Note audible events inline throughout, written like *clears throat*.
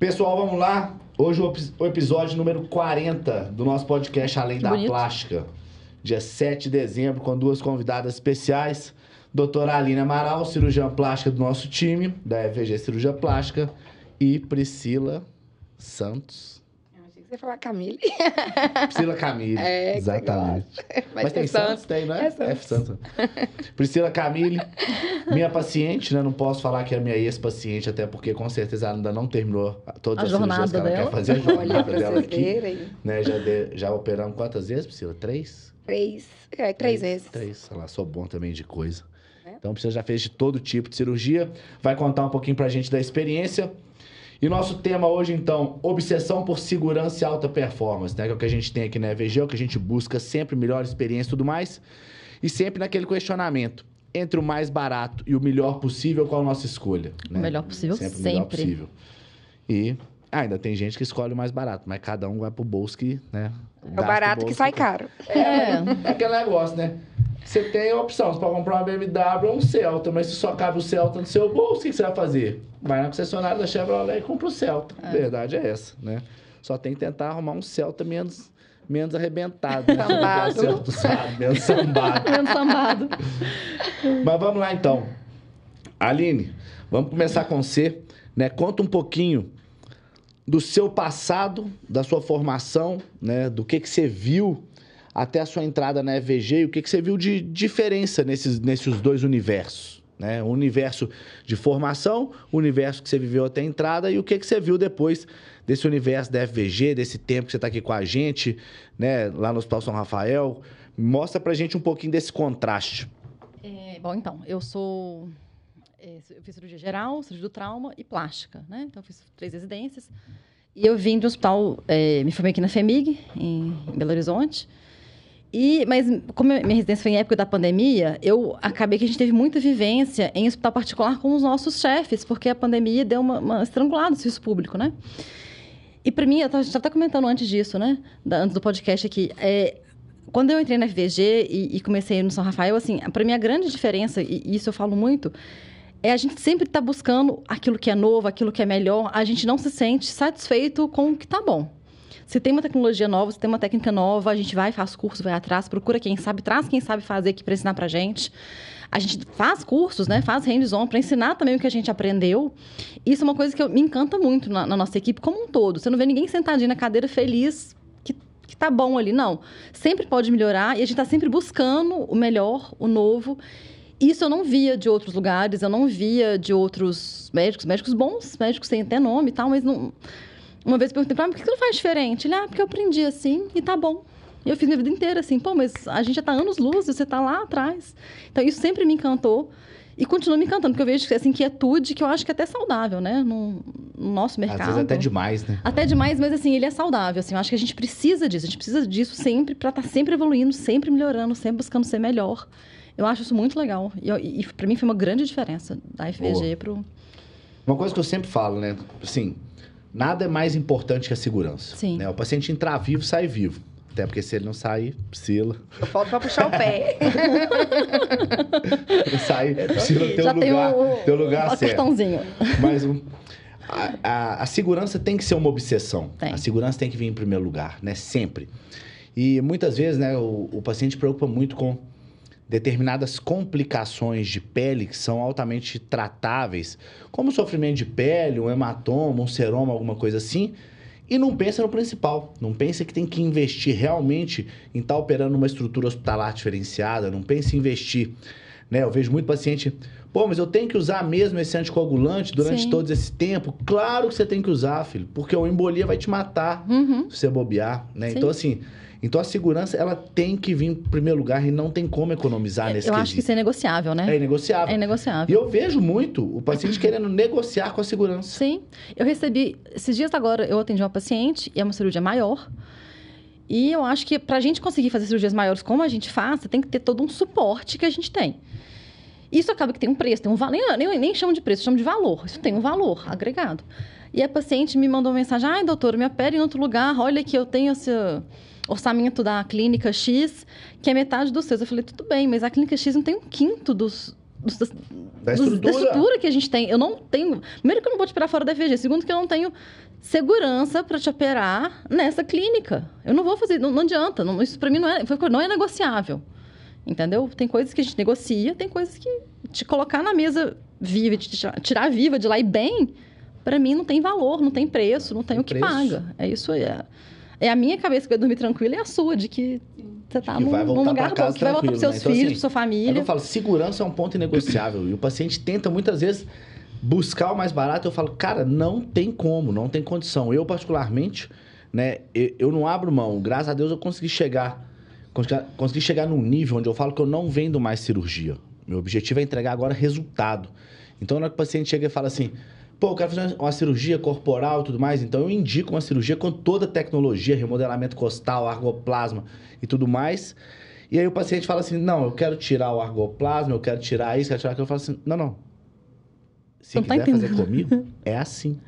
Pessoal, vamos lá. Hoje o, epi- o episódio número 40 do nosso podcast Além da bonito. Plástica. Dia 7 de dezembro, com duas convidadas especiais. Doutora Aline Amaral, cirurgiã plástica do nosso time, da FG Cirurgia Plástica. E Priscila Santos. Você ia falar Camille. Priscila Camille. *laughs* É, Exatamente. Mas ter tem Santos? Tem, não é? É Santos. F Santos. Priscila Camille, minha paciente, né? Não posso falar que é minha ex-paciente, até porque com certeza ela ainda não terminou todas A as cirurgias jornada que ela dela. quer fazer. A Olha, jornada pra dela aqui. verem. Né? Já, de- já operamos quantas vezes, Priscila? Três? Três. É, três vezes. Três. Sei lá, sou bom também de coisa. É. Então, Priscila já fez de todo tipo de cirurgia. Vai contar um pouquinho pra gente da experiência. E nosso tema hoje, então, obsessão por segurança e alta performance, né? Que é o que a gente tem aqui na EVG, é o que a gente busca sempre melhor experiência e tudo mais. E sempre naquele questionamento. Entre o mais barato e o melhor possível, qual a nossa escolha? O né? melhor possível, Sempre o melhor sempre. possível. E ah, ainda tem gente que escolhe o mais barato, mas cada um vai pro bolso que, né? É o barato que bolso sai caro. É. *laughs* é aquele negócio, né? Você tem a opção, você pode comprar uma BMW ou um Celta, mas se só cabe o Celta no seu bolso, o que você vai fazer? Vai na concessionária da Chevrolet e compra o Celta. A verdade é essa, né? Só tem que tentar arrumar um Celta menos, menos arrebentado. Né? Sambado. *laughs* Celta, sabe? *laughs* Menos sambado. Menos sambado. Mas vamos lá então. Aline, vamos começar com você, né? Conta um pouquinho do seu passado, da sua formação, né? Do que que você viu até a sua entrada na EVG o que que você viu de diferença nesses, nesses dois universos, né? O universo de formação, o universo que você viveu até a entrada e o que que você viu depois desse universo da FVG, desse tempo que você está aqui com a gente, né? Lá no Hospital São Rafael. Mostra pra gente um pouquinho desse contraste. É, bom, então, eu sou. é, eu fiz cirurgia geral, cirurgia do trauma e plástica, né? Então, eu fiz três residências. E eu vim um hospital, é, me formei aqui na FEMIG, em, em Belo Horizonte. E, mas, como minha residência foi em época da pandemia, eu acabei que a gente teve muita vivência em hospital particular com os nossos chefes, porque a pandemia deu uma, uma estrangulada no serviço público, né? E para mim, eu gente estava comentando antes disso, né? Da- antes do podcast aqui. É, quando eu entrei na FVG e, e comecei no São Rafael, assim, para mim a grande diferença, e e isso eu falo muito, é a gente sempre estar buscando aquilo que é novo, aquilo que é melhor. A gente não se sente satisfeito com o que tá bom. Se tem uma tecnologia nova, se tem uma técnica nova, a gente vai, faz curso, vai atrás, procura quem sabe, traz quem sabe fazer aqui para ensinar pra gente. A gente faz cursos, né? Faz hands-on para ensinar também o que a gente aprendeu. Isso é uma coisa que eu- me encanta muito na, na nossa equipe como um todo. Você não vê ninguém sentadinho na cadeira feliz que, tá bom ali, não. Sempre pode melhorar e a gente tá sempre buscando o melhor, o novo. Isso eu não via de outros lugares, eu não via de outros médicos, médicos bons, médicos têm até nome e tal, mas não. Uma vez eu perguntei pra ele, por que você não faz diferente? Ele, ah, porque eu aprendi assim e tá bom. E eu fiz minha vida inteira assim, pô, mas a gente já tá anos luz e você tá lá atrás. Então isso sempre me encantou. E continua me encantando, porque eu vejo essa inquietude que eu acho que é até saudável, né? No, no nosso mercado. Às vezes até demais, né? Até demais, mas assim, ele é saudável. Assim, eu acho que a gente precisa disso. A gente precisa disso sempre para estar sempre evoluindo, sempre melhorando, sempre buscando ser melhor. Eu acho isso muito legal. E, e para mim foi uma grande diferença da FVG pro. Uma coisa que eu sempre falo, né? Assim, nada é mais importante que a segurança. Sim. né? O paciente entrar vivo, sai vivo. Até porque se ele não sair, Priscila. Eu falto pra puxar o pé. *laughs* Ele sair, Priscila tem Já um tem lugar, o, tem um lugar certo. Mas um, a, a- a segurança tem que ser uma obsessão. Tem. A segurança tem que vir em primeiro lugar, né? Sempre. E muitas vezes, né, o, o paciente preocupa muito com determinadas complicações de pele que são altamente tratáveis, como sofrimento de pele, um hematoma, um seroma, alguma coisa assim, e não pensa no principal. Não pensa que tem que investir realmente em estar operando uma estrutura hospitalar diferenciada, não pensa em investir. Né? Eu vejo muito paciente, pô, mas eu tenho que usar mesmo esse anticoagulante durante Sim. todo esse tempo? Claro que você tem que usar, filho, porque a embolia vai te matar Uhum. se você bobear, né? Sim. Então, assim, então a segurança, ela tem que vir em primeiro lugar e não tem como economizar nesse Eu acho que quesito. isso é negociável, né? É inegociável. É E negociável. eu vejo muito o paciente *clears throat* querendo negociar com a segurança. Sim. Eu recebi. Esses dias agora eu atendi uma paciente e é uma cirurgia maior. E eu acho que para a gente conseguir fazer cirurgias maiores como a gente faz, tem que ter todo um suporte que a gente tem. Isso acaba que tem um preço, tem um valor. Nem, nem, nem chamo de preço, chamo de valor. Isso tem um valor agregado. E a paciente me mandou uma mensagem: ai, doutor, me opere em outro lugar. Olha que eu tenho esse orçamento da clínica X, que é metade dos seus. Eu falei: tudo bem, mas a clínica X não tem um quinto dos, dos- Da dos- estrutura. da estrutura que a gente tem. Eu não tenho. Primeiro que eu não vou te operar fora da FG. Segundo que eu não tenho segurança para te operar nessa clínica. Eu não vou fazer, não, não adianta. não- isso para mim não é, não é negociável. Entendeu? Tem coisas que a gente negocia, tem coisas que te colocar na mesa viva, te tirar, tirar viva de lá e bem, para mim não tem valor, não tem preço, não tem, Tem o que preço. paga. É isso aí. É, é a minha cabeça que vai dormir tranquila e a sua, de que você tá Que num, vai voltar num lugar bom, que vai voltar pros seus né? Então, filhos, assim, pra sua É família. eu falo, segurança é um ponto inegociável. E o paciente tenta muitas vezes buscar o mais barato. Eu falo, cara, não tem como, não tem condição. Eu, particularmente, né, eu, eu não abro mão. Graças a Deus eu consegui chegar. Consegui, consegui chegar num nível onde eu falo que eu não vendo mais cirurgia. Meu objetivo é entregar agora resultado. Então, na hora que o paciente chega e fala assim, pô, eu quero fazer uma cirurgia corporal e tudo mais, então eu indico uma cirurgia com toda a tecnologia, remodelamento costal, argoplasma e tudo mais. E aí o paciente fala assim, não, eu quero tirar o argoplasma, eu quero tirar isso, quero tirar aquilo. Eu falo assim, não, não. Se Não tá quiser fazer entendendo. comigo, é assim.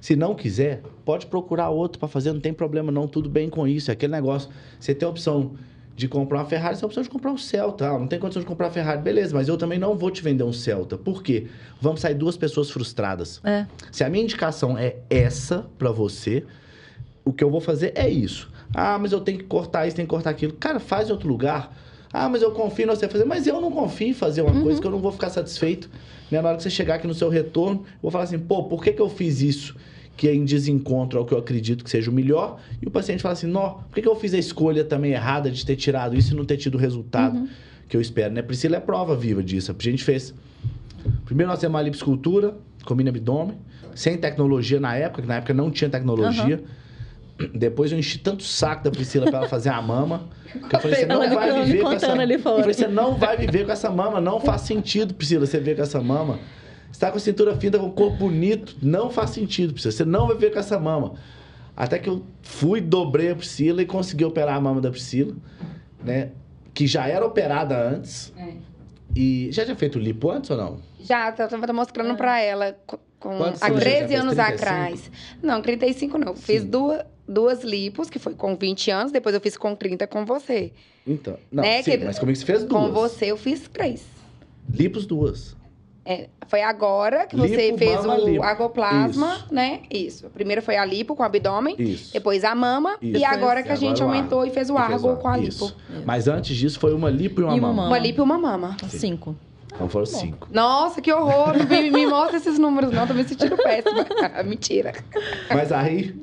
Se não quiser, pode procurar outro para fazer, não tem problema não, tudo bem com isso. É aquele negócio, você tem a opção de comprar uma Ferrari, você tem a opção de comprar um Celta. Ah, não tem condição de comprar uma Ferrari, beleza, mas eu também não vou te vender um Celta. Por quê? Vamos sair duas pessoas frustradas. É. Se a minha indicação é essa para você, o que eu vou fazer é isso. Ah, mas eu tenho que cortar isso, tenho que cortar aquilo. Cara, faz em outro lugar. Ah, mas eu confio em você fazer. Mas eu não confio em fazer uma coisa que eu não vou ficar satisfeito. Né? Na hora que você chegar aqui no seu retorno, eu vou falar assim, pô, por que, que eu fiz isso? Que é em desencontro ao que eu acredito que seja o melhor. E o paciente fala assim, nó, por que, que eu fiz a escolha também errada de ter tirado isso e não ter tido o resultado que eu espero, né? Priscila é prova viva disso. A gente fez Primeiro nós temos uma liposcultura com mini abdômen, sem tecnologia na época, que na época não tinha tecnologia. Depois eu enchi tanto saco da Priscila pra ela fazer a mama. Que eu falei, você não Ela me vai viver com essa. Eu falei, você não vai viver com essa mama. Não faz sentido, Priscila, você viver com essa mama. Você tá com a cintura fina, com o corpo bonito. Não faz sentido, Priscila. Você não vai viver com essa mama. Até que eu fui, dobrei a Priscila e consegui operar a mama da Priscila, né? Que já era operada antes. É. E já tinha feito lipo antes ou não? Já, eu tava mostrando pra ela co- com, Quantos há anos? Já 13 fez anos 35? atrás. Não, 35 não. Fiz Sim. duas, duas lipos, que foi com 20 anos, depois eu fiz com 30 com você. Então, não, Né, sim, que- mas comigo você fez duas. Com você eu fiz três. Lipos duas. É, foi agora que você Lipo, fez mama, o lipo. agoplasma, Isso. né? Isso. A primeira foi a lipo com o abdômen, Isso. depois a mama, Isso. e agora que a gente agora o aumentou argo. e fez o E fez argo com a lipo. Isso. Mas antes disso foi uma lipo e uma E uma mama. mama. Uma lipo e uma mama. Cinco. Então foram cinco. Nossa, que horror! *laughs* Não me, me mostra esses números, não. Tô me sentindo péssima. *laughs* Mentira. Mas aí.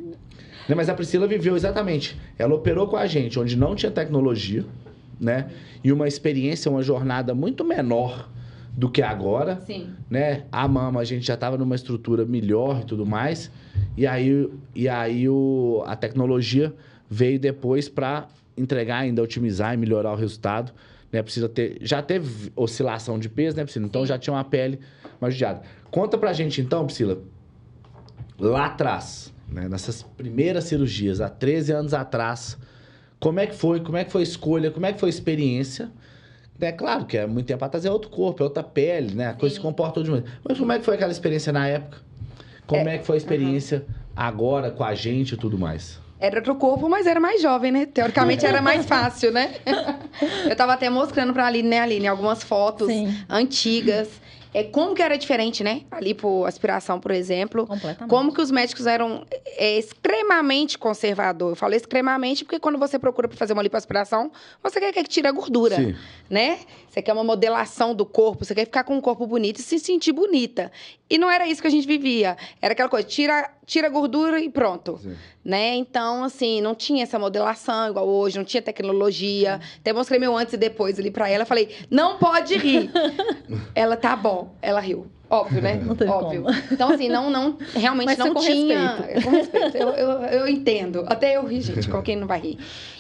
Né, mas a Priscila viveu exatamente. Ela operou com a gente, onde não tinha tecnologia, né? E uma experiência, uma jornada muito menor do que agora. Sim. né? A mama, a gente já estava numa estrutura melhor e tudo mais. E aí, e aí o, a tecnologia veio depois para entregar, ainda otimizar e melhorar o resultado. Né? Precisa ter, já teve oscilação de peso, né, Priscila? Então já tinha uma pele mais judiada. Conta pra gente então, Priscila, lá atrás, né, nessas primeiras cirurgias, há 13 anos atrás, como é que foi? Como é que foi a escolha? Como é que foi a experiência? É claro que é muito tempo atrás é outro corpo, é outra pele, né? A coisa se comporta de maneira. Mas como é que foi aquela experiência na época? Como é, que foi a experiência agora com a gente e tudo mais? Era outro corpo, mas era mais jovem, né? Teoricamente era mais *laughs* fácil, né? Eu tava até mostrando pra Aline, né, Aline, algumas fotos Sim. antigas. É, como que era diferente, né? Ali por aspiração, por exemplo. Completamente. Como que os médicos eram é, extremamente conservador. Eu falo extremamente porque quando você procura para fazer uma lipoaspiração, você quer que tire a gordura, Sim. né? Você quer uma modelação do corpo, você quer ficar com um corpo bonito e se sentir bonita. E não era isso que a gente vivia. Era aquela coisa, tira, tira a gordura e pronto Sim. Né? Então, assim, não tinha essa modelação igual hoje, não tinha tecnologia. Até mostrei meu antes e depois ali pra ela, falei, não pode rir. *laughs* ela, tá bom. Ela riu. Óbvio, né? Óbvio. como. Então, assim, não, não, realmente Mas não com tinha. respeito. Com respeito. Eu, eu, eu entendo. Até eu ri, gente, quem não vai rir.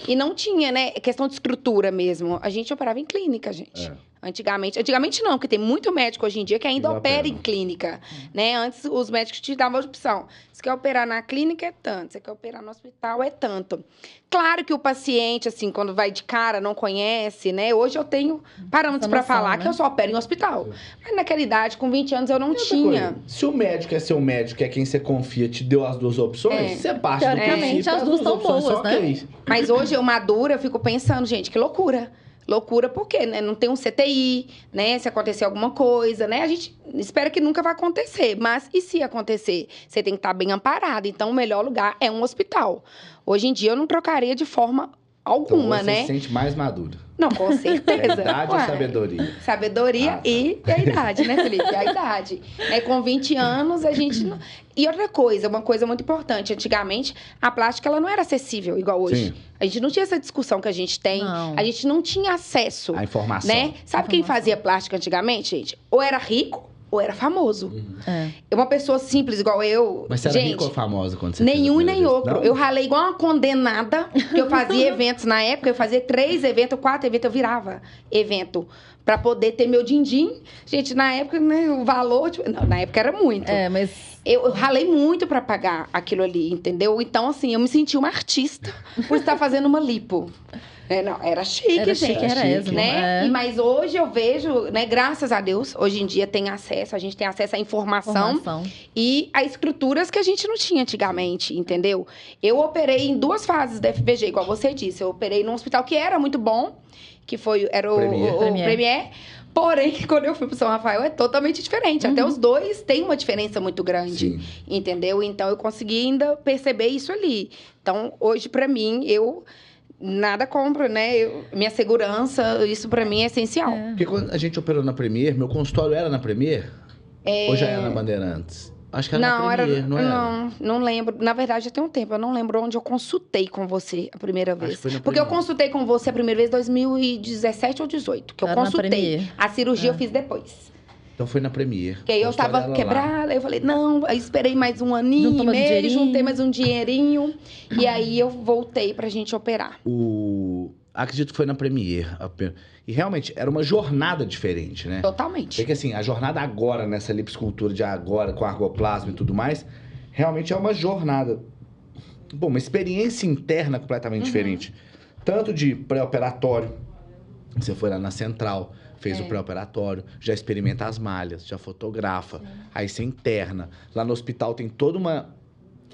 E não tinha, né? Questão de estrutura mesmo. A gente operava em clínica, gente. É. Antigamente. Antigamente não, porque tem muito médico hoje em dia que ainda opera em clínica. Né? Antes os médicos te davam a opção. Se quer operar na clínica é tanto, se quer operar no hospital é tanto. Claro que o paciente, assim, quando vai de cara, não conhece, né? Hoje eu tenho parâmetros Essa para falar né? que eu só opero em hospital. Mas naquela idade, com 20 anos, eu não tinha. coisa, se o médico é seu médico, é quem você confia, te deu as duas opções, É. você parte do princípio, as duas duas tão opções boas, são né? ok. Mas hoje eu madura, eu fico pensando, gente, que loucura. Loucura, porque né, não tem um CTI, né? Se acontecer alguma coisa, né? A gente espera que nunca vai acontecer, mas e se acontecer? Você tem que estar bem amparado. Então, o melhor lugar é um hospital. Hoje em dia, eu não trocaria de forma alguma, então, você né? se sente mais madura. Não, com *laughs* certeza. É idade ou Ué, sabedoria? Sabedoria Ah, tá. e a idade, né, Felipe? A idade. *laughs* Né, com 20 anos, a gente. Não... E outra coisa, uma coisa muito importante. Antigamente, a plástica ela não era acessível igual hoje. Sim. A gente não tinha essa discussão que a gente tem. Não. A gente não tinha acesso. A informação. Né? Sabe quem Informação. fazia plástica antigamente, gente? Ou era rico ou era famoso. É. Uma pessoa simples igual eu. Mas você era gente, rica ou famosa quando você Nenhum e nem vez? outro. Não? Eu ralei igual uma condenada, porque eu fazia *laughs* eventos na época, eu fazia três eventos, quatro eventos, eu virava evento pra poder ter meu din-din. Gente, na época, né, o valor, tipo, não, na época era muito. É, mas Eu, eu ralei muito pra pagar aquilo ali, entendeu? Então, assim, eu me senti uma artista por estar fazendo uma lipo. É, não, era chique, era gente chique, era chique, né? é. E, mas hoje eu vejo, né, graças a Deus, hoje em dia tem acesso, a gente tem acesso à informação Formação. e a estruturas que a gente não tinha antigamente, entendeu? Eu operei em duas fases da FVG, igual você disse. Eu operei num hospital que era muito bom, que foi era o Premier. o- o Premier. Premier. Porém, *laughs* quando eu fui pro São Rafael é totalmente diferente. Até os dois têm uma diferença muito grande, Sim. entendeu? Então eu consegui ainda perceber isso ali. Então, hoje pra mim, eu nada compro, né? Eu- minha segurança, isso pra mim é essencial. É. Porque quando a gente operou na Premier, meu consultório era na Premier? Ou já era na Bandeirantes? Acho que era não, na era, Premier, não era? não, não lembro. Na verdade, já tem um tempo. Eu não lembro onde eu consultei com você a primeira Acho vez. que foi na Porque eu consultei com você a primeira vez em 2017 ou 18, que eu Era consultei. A cirurgia É. eu fiz depois. Então foi na Premier. Porque aí eu tava lá. quebrada, aí eu falei, não, aí esperei mais um aninho Juntou e um meio, juntei mais um dinheirinho. e aí eu voltei pra gente operar. O... Acredito que foi na Premier. a pe- E realmente, era uma jornada diferente, né? Totalmente. Porque assim, a jornada agora, nessa liposcultura de agora, com argoplasma e tudo mais, realmente é uma jornada. Bom, uma experiência interna completamente Uhum. diferente. Tanto de pré-operatório, você foi lá na central, fez É. o pré-operatório, já experimenta as malhas, já fotografa, aí você interna. Lá no hospital tem toda uma,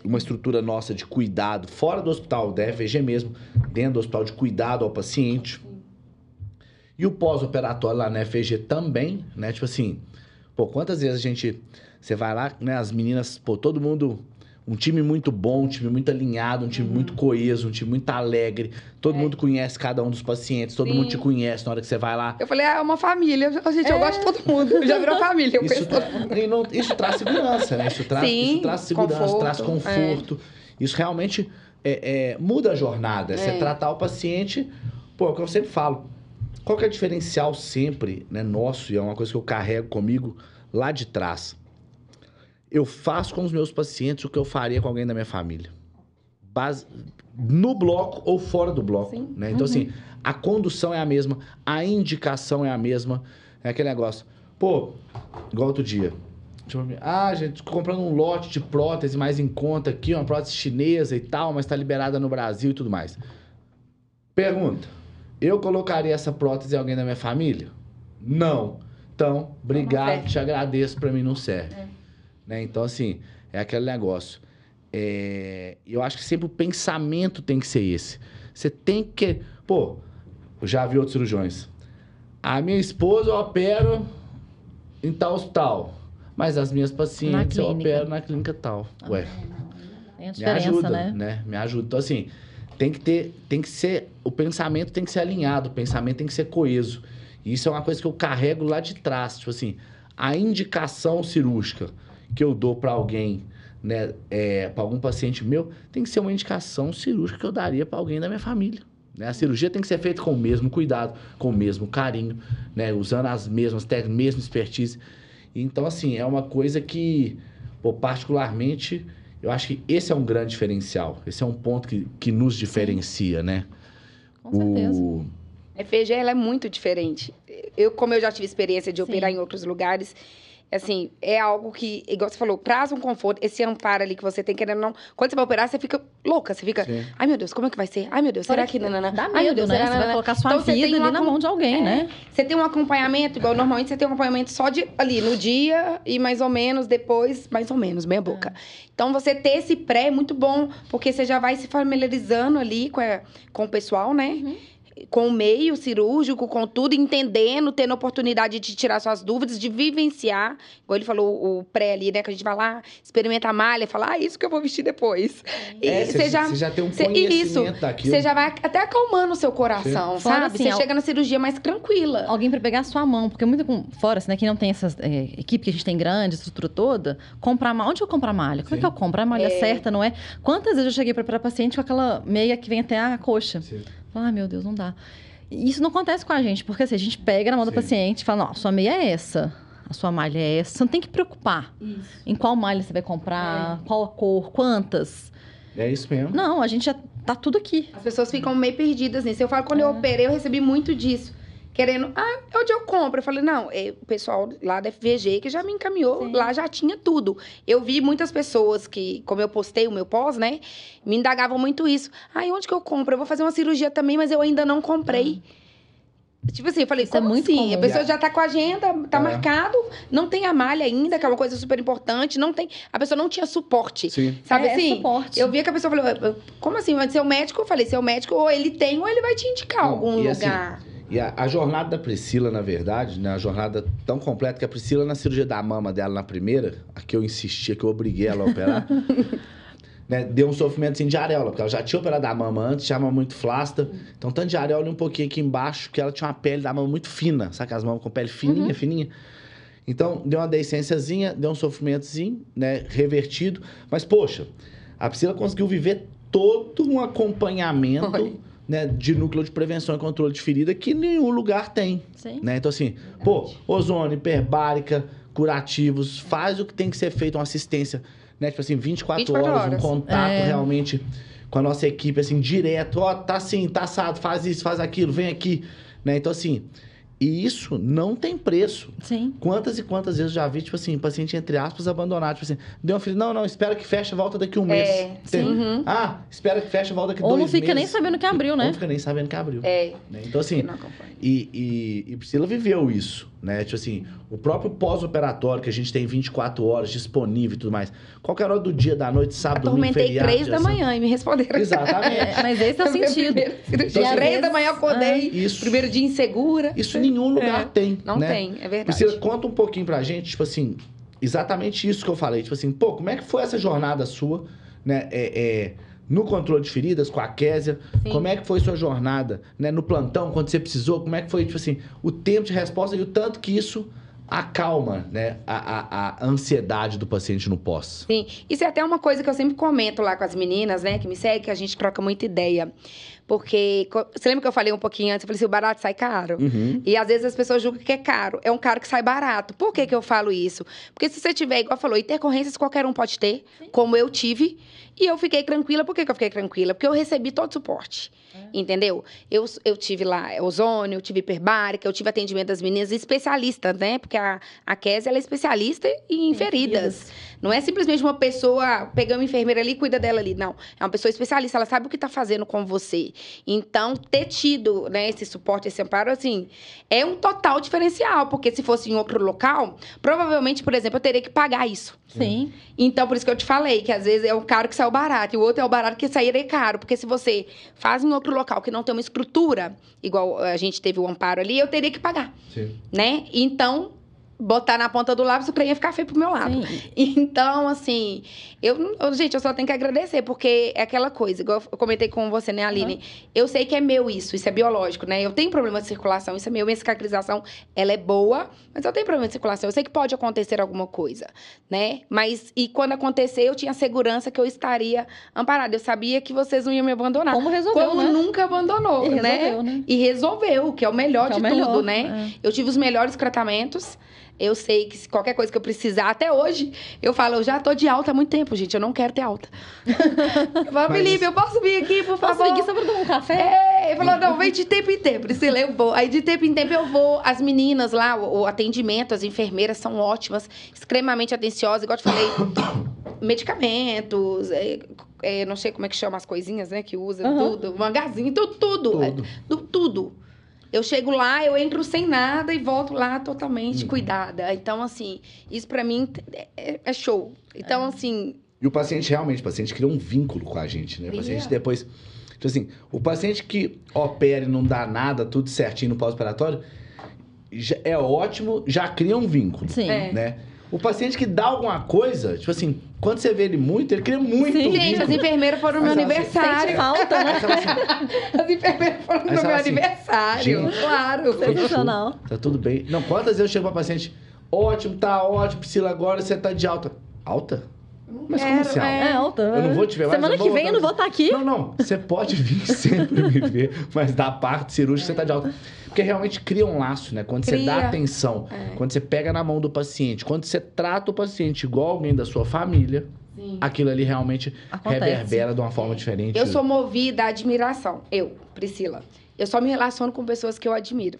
uma estrutura nossa de cuidado, fora do hospital, da FVG mesmo, dentro do hospital de cuidado ao paciente. E o pós-operatório lá na FVG também, né? Tipo assim, pô, quantas vezes a gente. Você vai lá, né? As meninas, pô, todo mundo. Um time muito bom, um time muito alinhado, um time Uhum. muito coeso, um time muito alegre. Todo É. mundo conhece cada um dos pacientes, todo Sim. mundo te conhece na hora que você vai lá. Eu falei, ah, é uma família. Gente, eu gosto de todo mundo. Já virou família. Eu Isso, não- isso traz segurança, né? Isso traz, Sim, isso traz segurança, conforto, traz conforto. Isso realmente é, é, muda a jornada. É. Você É. tratar o paciente. Pô, é o que eu sempre falo. Qual que é o diferencial sempre, né, nosso, e é uma coisa que eu carrego comigo lá de trás. Eu faço com os meus pacientes o que eu faria com alguém da minha família. Base, no bloco ou fora do bloco. Né? Então, assim, a condução é a mesma, a indicação é a mesma. É aquele negócio. Pô, igual outro dia. Tipo, ah, gente, comprando um lote de prótese mais em conta aqui, uma prótese chinesa e tal, mas tá liberada no Brasil e tudo mais. Pergunta: eu colocaria essa prótese em alguém da minha família? Não. Então, obrigado, te agradeço, pra mim não serve. Né? Então, assim, é aquele negócio. É, Eu acho que sempre o pensamento tem que ser esse. Você tem que. Pô, eu já vi outros cirurgiões. A minha esposa eu opero em tal hospital. Mas as minhas pacientes eu opero na clínica tal. Ué, Tem a me ajuda, né? Me ajuda. Então, assim, tem que ter, tem que ser, o pensamento tem que ser alinhado, o pensamento tem que ser coeso. E isso é uma coisa que eu carrego lá de trás. Tipo assim, a indicação cirúrgica que eu dou pra alguém, né, é, para algum paciente meu, tem que ser uma indicação cirúrgica que eu daria pra alguém da minha família. Né? A cirurgia tem que ser feita com o mesmo cuidado, com o mesmo carinho, né? usando as mesmas técnicas, mesma expertise. Então, assim, é uma coisa que, pô, particularmente, eu acho que esse é um grande diferencial. Esse é um ponto que, que nos diferencia, né? Com certeza. O... A FG ela é muito diferente. Eu, como eu já tive experiência de Sim. operar em outros lugares, assim, é algo que, igual você falou, traz um conforto, esse amparo ali que você tem querendo ou não. Quando você vai operar, você fica louca, você fica, Sim. ai meu Deus, como é que vai ser? Ai meu Deus, será que nanana? Dá Ai, meu medo, Deus, né? será Você vai colocar sua Então, você vida tem ali uma na mão de alguém, É. né? Você tem um acompanhamento, igual normalmente você tem um acompanhamento só de ali no dia e mais ou menos depois, mais ou menos, meia boca. Então você ter esse pré é muito bom, porque você já vai se familiarizando ali com, a- com o pessoal, né? Com o meio cirúrgico, com tudo, entendendo, tendo oportunidade de tirar suas dúvidas, de vivenciar. Igual ele falou, o pré ali, né? Que a gente vai lá, experimenta a malha, fala, ah, isso que eu vou vestir depois. E É, você já, já tem um cê- conhecimento isso, daquilo. você já vai até acalmando o seu coração, sabe? assim, você chega na cirurgia mais tranquila. Alguém pra pegar a sua mão, porque muito com, fora, assim, né, que não tem essas é, equipe que a gente tem grande, estrutura toda, comprar malha. Onde eu compro a malha? Como é Sim. que eu compro? A malha certa, não é? Quantas vezes eu cheguei pra, pra paciente com aquela meia que vem até a coxa? Sim. Ah, meu Deus, não dá. E Isso não acontece com a gente, porque assim, a gente pega na mão do Sim. paciente e fala, não, a sua meia é essa, a sua malha é essa. Você não tem que preocupar em qual malha você vai comprar, qual a cor, quantas. É isso mesmo. Não, a gente já tá tudo aqui. As pessoas ficam meio perdidas nisso. Eu falo, quando eu operei, eu recebi muito disso. Querendo, ah, onde eu compro? Eu falei, não, é o pessoal lá da FVG que já me encaminhou, Sim. lá já tinha tudo. Eu vi muitas pessoas que, como eu postei o meu pós, né, me indagavam muito isso. Ah, onde que eu compro? Eu vou fazer uma cirurgia também, mas eu ainda não comprei. Tipo assim, eu falei, Isso é muito assim? comum. A pessoa já tá com a agenda, tá É. marcado, não tem a malha ainda, que é uma coisa super importante, não tem. A pessoa não tinha suporte. Sim. Sabe É, assim? suporte. Eu via que a pessoa falou, "Eu- como assim? Vai ser o médico? Eu falei, seu médico, ou ele tem, ou ele vai te indicar Não, algum e assim, lugar. E a, a jornada da Priscila, na verdade, né? A jornada tão completa que a Priscila, na cirurgia da mama dela, na primeira, a que eu insistia, que eu obriguei ela a operar, *laughs* né? Deu um sofrimento assim, de areola, porque ela já tinha operado a mama antes, tinha a mama muito flácida. Então, tanto de areola e um pouquinho aqui embaixo, que ela tinha uma pele da mama muito fina, sabe as mamas com pele fininha, Uhum. fininha? Então, deu uma decênciazinha, deu um sofrimentozinho, né? Revertido. Mas, poxa, a Priscila conseguiu viver todo um acompanhamento Foi. Né, de núcleo de prevenção e controle de ferida que nenhum lugar tem. Sim. Né? Então, assim, pô, ozônio, hiperbárica, curativos, faz o que tem que ser feito, uma assistência, né? Tipo assim, 24, 24 horas, horas. um contato É. realmente com a nossa equipe, assim, direto. Ó, tá assim, tá assado, faz isso, faz aquilo, vem aqui. Né? Então, assim, e isso não tem preço. Sim. Quantas e quantas vezes eu já vi, tipo assim, paciente, entre aspas, abandonado. Tipo assim, deu uma filha, não, não, espera que feche, volta daqui um mês. É, Tem- Uhum. Ah, espera que feche, volta daqui Ou dois não fica nem meses. sabendo que abriu, Ou né? não fica nem sabendo que abriu. É, né? Então, assim, e, e, e Priscila viveu isso, né? Tipo assim, o próprio pós-operatório, que a gente tem 24 horas disponível e tudo mais. Qualquer hora do dia, da noite, sábado, domingo, Atormentei feriado. três dia da santo. manhã e me responderam. Exatamente. *laughs* É, mas esse é o *laughs* Minha sentido. Então, três da manhã eu acordei. Isso. Primeiro dia insegura. Isso em nenhum lugar É, tem. Não né? tem, é verdade. Priscila, conta um pouquinho pra gente, tipo assim, exatamente isso que eu falei. Tipo assim, pô, como é que foi essa jornada sua, né? É, é, no controle de feridas com a Késia, Sim. como é que foi sua jornada, né? No plantão, quando você precisou, como é que foi, tipo assim, o tempo de resposta e o tanto que isso acalma, né? A, a, a ansiedade do paciente no pós. Sim, isso é até uma coisa que eu sempre comento lá com as meninas, né, que me seguem, que a gente troca muita ideia. Porque, você lembra que eu falei um pouquinho antes? Eu falei assim, o barato sai caro. Uhum. E às vezes as pessoas julgam que é caro. É um caro que sai barato. Por que, que eu falo isso? Porque se você tiver, igual falou, intercorrências qualquer um pode ter, como eu tive. E eu fiquei tranquila. Por que, que eu fiquei tranquila? Porque eu recebi todo o suporte. Entendeu? Eu, eu tive lá ozônio, eu tive hiperbárica, eu tive atendimento das meninas especialistas, né? Porque a, a Kézia, ela é especialista em feridas. Não é simplesmente uma pessoa pegando uma enfermeira ali e cuida dela ali. Não. É uma pessoa especialista, ela sabe o que tá fazendo com você. Então, ter tido né, esse suporte, esse amparo, assim, é um total diferencial. Porque se fosse em outro local, provavelmente, por exemplo, eu teria que pagar isso. Sim. Então, por isso que eu te falei, que às vezes é um caro que saiu barato, e o outro é o barato que sairia caro. Porque se você faz em outro local que não tem uma estrutura, igual a gente teve o amparo ali, eu teria que pagar, Sim. né? Então, botar na ponta do lápis, o trem ia ficar feio pro meu lado. Sim. Então, assim, eu, gente, eu só tenho que agradecer, porque é aquela coisa, igual eu comentei com você, né, Aline? Eu sei que é meu isso, isso é biológico, né? Eu tenho problema de circulação, isso é meu, minha cicatrização, ela é boa, mas eu tenho problema de circulação. Eu sei que pode acontecer alguma coisa, né? Mas, e quando acontecer, eu tinha segurança que eu estaria amparada. Eu sabia que vocês não iam me abandonar. Como resolveu, Como né? nunca abandonou, E né? resolveu, né? E resolveu, que é o melhor Que é de o melhor, tudo, né? é. Eu tive os melhores tratamentos. Eu sei que se qualquer coisa que eu precisar, até hoje, eu falo, eu já tô de alta há muito tempo, gente. Eu não quero ter alta. *laughs* eu falo, Mas Felipe, eu posso vir aqui, por Posso favor? seguir só pra tomar um café? É, ele falou, não, vem de tempo em tempo. Priscila, eu vou. Aí de tempo em tempo eu vou. As meninas lá, o, o atendimento, as enfermeiras são ótimas, extremamente atenciosas, igual eu te falei. *coughs* medicamentos, é, é, não sei como é que chama as coisinhas, né? Que usa, Aham. tudo, mangazinho, tudo, tudo. Tudo. É, do- tudo. Eu chego lá, eu entro sem nada e volto lá totalmente Uhum. cuidada. Então, assim, isso pra mim é, é show. Então, assim, E o paciente realmente, o paciente cria um vínculo com a gente, né? O paciente depois. Então, assim, o paciente que opera e não dá nada, tudo certinho no pós-operatório, já- é ótimo, já cria um vínculo, Sim. É. né? O paciente que dá alguma coisa, tipo assim, quando você vê ele muito, ele cria muito Sim. Gente, as enfermeiras foram no meu aniversário. Sente falta, né? Assim, *laughs* As enfermeiras foram no meu assim, aniversário. gente, claro. Sensacional. Tá tudo bem. Não, quantas vezes eu chego pra paciente, ótimo, tá ótimo, Priscila, agora você tá de alta. Alta? Mas como quero, assim alta? É alta. Eu não vou te ver mais. Semana que vem eu não vou estar aqui. Não, não. Você pode vir *laughs* sempre me ver, mas da parte cirúrgica você tá de alta. Porque realmente cria um laço, né? Quando você Cria. dá atenção, É. quando você pega na mão do paciente, quando você trata o paciente igual alguém da sua família, Sim. aquilo ali realmente Acontece. reverbera de uma forma diferente. Eu sou movida à admiração. Eu, Priscila. Eu só me relaciono com pessoas que eu admiro.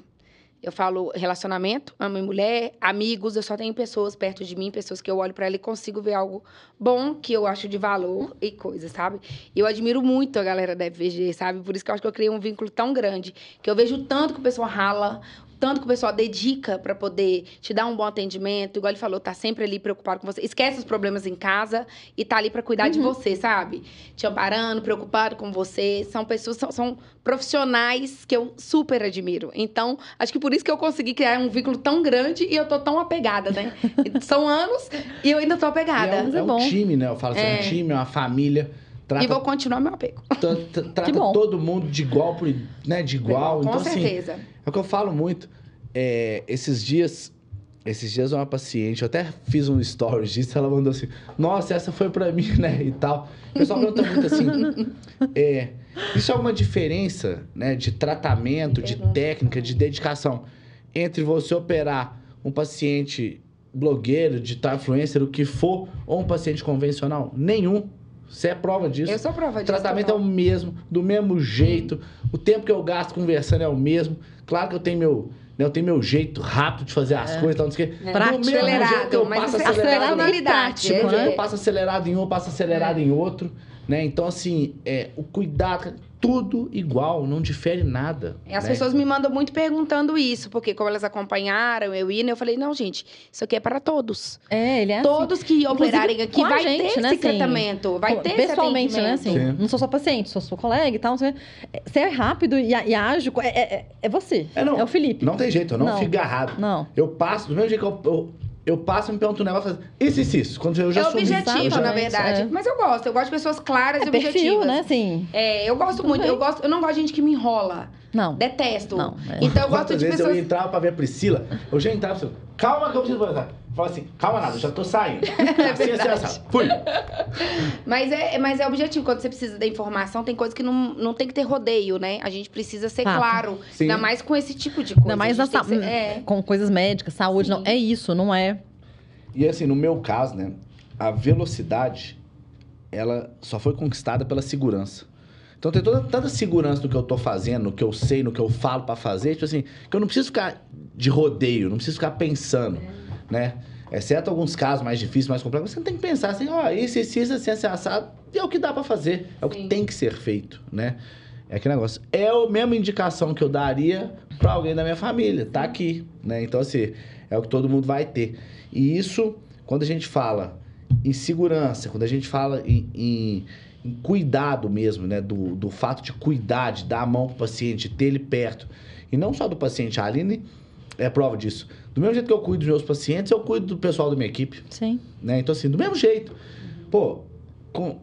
Eu falo relacionamento, homem e mulher, amigos. Eu só tenho pessoas perto de mim, pessoas que eu olho pra ela e consigo ver algo bom que eu acho de valor e coisa, sabe? Eu admiro muito a galera da FVG, sabe? Por isso que eu acho que eu criei um vínculo tão grande. Que eu vejo tanto que o pessoal rala, tanto que o pessoal dedica pra poder te dar um bom atendimento. Igual ele falou, tá sempre ali preocupado com você. Esquece os problemas em casa e tá ali pra cuidar de você, sabe? Te amparando, preocupado com você. São pessoas, são, são profissionais que eu super admiro. Então, acho que por isso que eu consegui criar um vínculo tão grande e eu tô tão apegada, né? *laughs* São anos e eu ainda tô E apegada. é, um, é é um bom. time, né? Eu falo assim, é um É. time, é uma família. Trata, E vou continuar meu apego. tra- tra- *laughs* trata bom. todo mundo de igual, por, né? De igual. Com então, assim, certeza. É o que eu falo muito. É, esses dias, esses dias uma paciente, eu até fiz um stories disso, ela mandou assim, nossa, essa foi pra mim, né, e tal. O pessoal pergunta muito assim, *laughs* é, isso é alguma diferença, né, de tratamento, de técnica, de dedicação entre você operar um paciente blogueiro, digital influencer, o que for, ou um paciente convencional? Nenhum. Você é prova disso. Eu sou prova O disso. tratamento é o mesmo, do mesmo jeito. O tempo que eu gasto conversando é o mesmo. Claro que eu tenho meu, né, eu tenho meu jeito rápido de fazer as coisas, tal, não sei o quê. É. Prático, do mesmo acelerado, jeito eu passo é acelerado, e prático, jeito que né? eu passo acelerado em um, eu passo acelerado em outro, né? Então assim, é, o cuidado, tudo igual, não difere nada. E as né? pessoas me mandam muito perguntando isso, porque como elas acompanharam eu ir, né, eu falei, não, gente, isso aqui é para todos. É, ele é assim. Todos que operarem aqui vai gente, ter né, esse assim, tratamento, vai ter esse Pessoalmente, né? Assim, Sim. não sou só paciente, sou sua colega e tal. Você é rápido e, e ágil. É, é, é você. É, não. o Felipe. Não tem jeito, eu não, Não. fico agarrado. Não. Eu passo, do mesmo jeito que eu, eu, eu passo e me pergunto um negócio, isso, isso, isso. Quando eu já É sumi, objetivo, já- na Exatamente, verdade. é. Mas eu gosto, eu gosto de pessoas claras É e perfil, objetivas. né? Assim. É, eu gosto Tudo muito, bem. eu gosto, eu não gosto de gente que me enrola. Não. Detesto. Não, é. Então eu gosto Quantas de vezes pessoas. eu entrava pra ver a Priscila, eu já entrava assim, calma que eu preciso voltar. Fala assim, calma nada, eu já tô saindo. *laughs* assim, assim, assim, fui. Mas é, mas é objetivo. Quando você precisa da informação, tem coisa que não, não tem que ter rodeio, né? A gente precisa ser Fato. claro. Sim. Ainda mais com esse tipo de coisa. Ainda mais na sa- ser- é. com coisas médicas, saúde. Sim. Não, é isso, não é. E assim, no meu caso, né, a velocidade, ela só foi conquistada pela segurança. Então tem toda tanta segurança no que eu tô fazendo, no que eu sei, no que eu falo pra fazer, tipo assim, que eu não preciso ficar de rodeio, não preciso ficar pensando, né? Exceto alguns casos mais difíceis, mais complexos, você tem que pensar assim, ó, isso, isso, isso, assim, assim, assado, é o que dá pra fazer, é o que Sim. tem que ser feito, né? É aquele negócio. É a mesma indicação que eu daria pra alguém da minha família, tá aqui, né? Então, assim, é o que todo mundo vai ter. E isso, quando a gente fala em segurança, quando a gente fala em, em- em cuidado mesmo, né? Do, do fato de cuidar, de dar a mão pro paciente, ter ele perto. E não só do paciente, a Aline é prova disso. Do mesmo jeito que eu cuido dos meus pacientes, eu cuido do pessoal da minha equipe Sim. né? Então, assim, do mesmo jeito. Pô, com...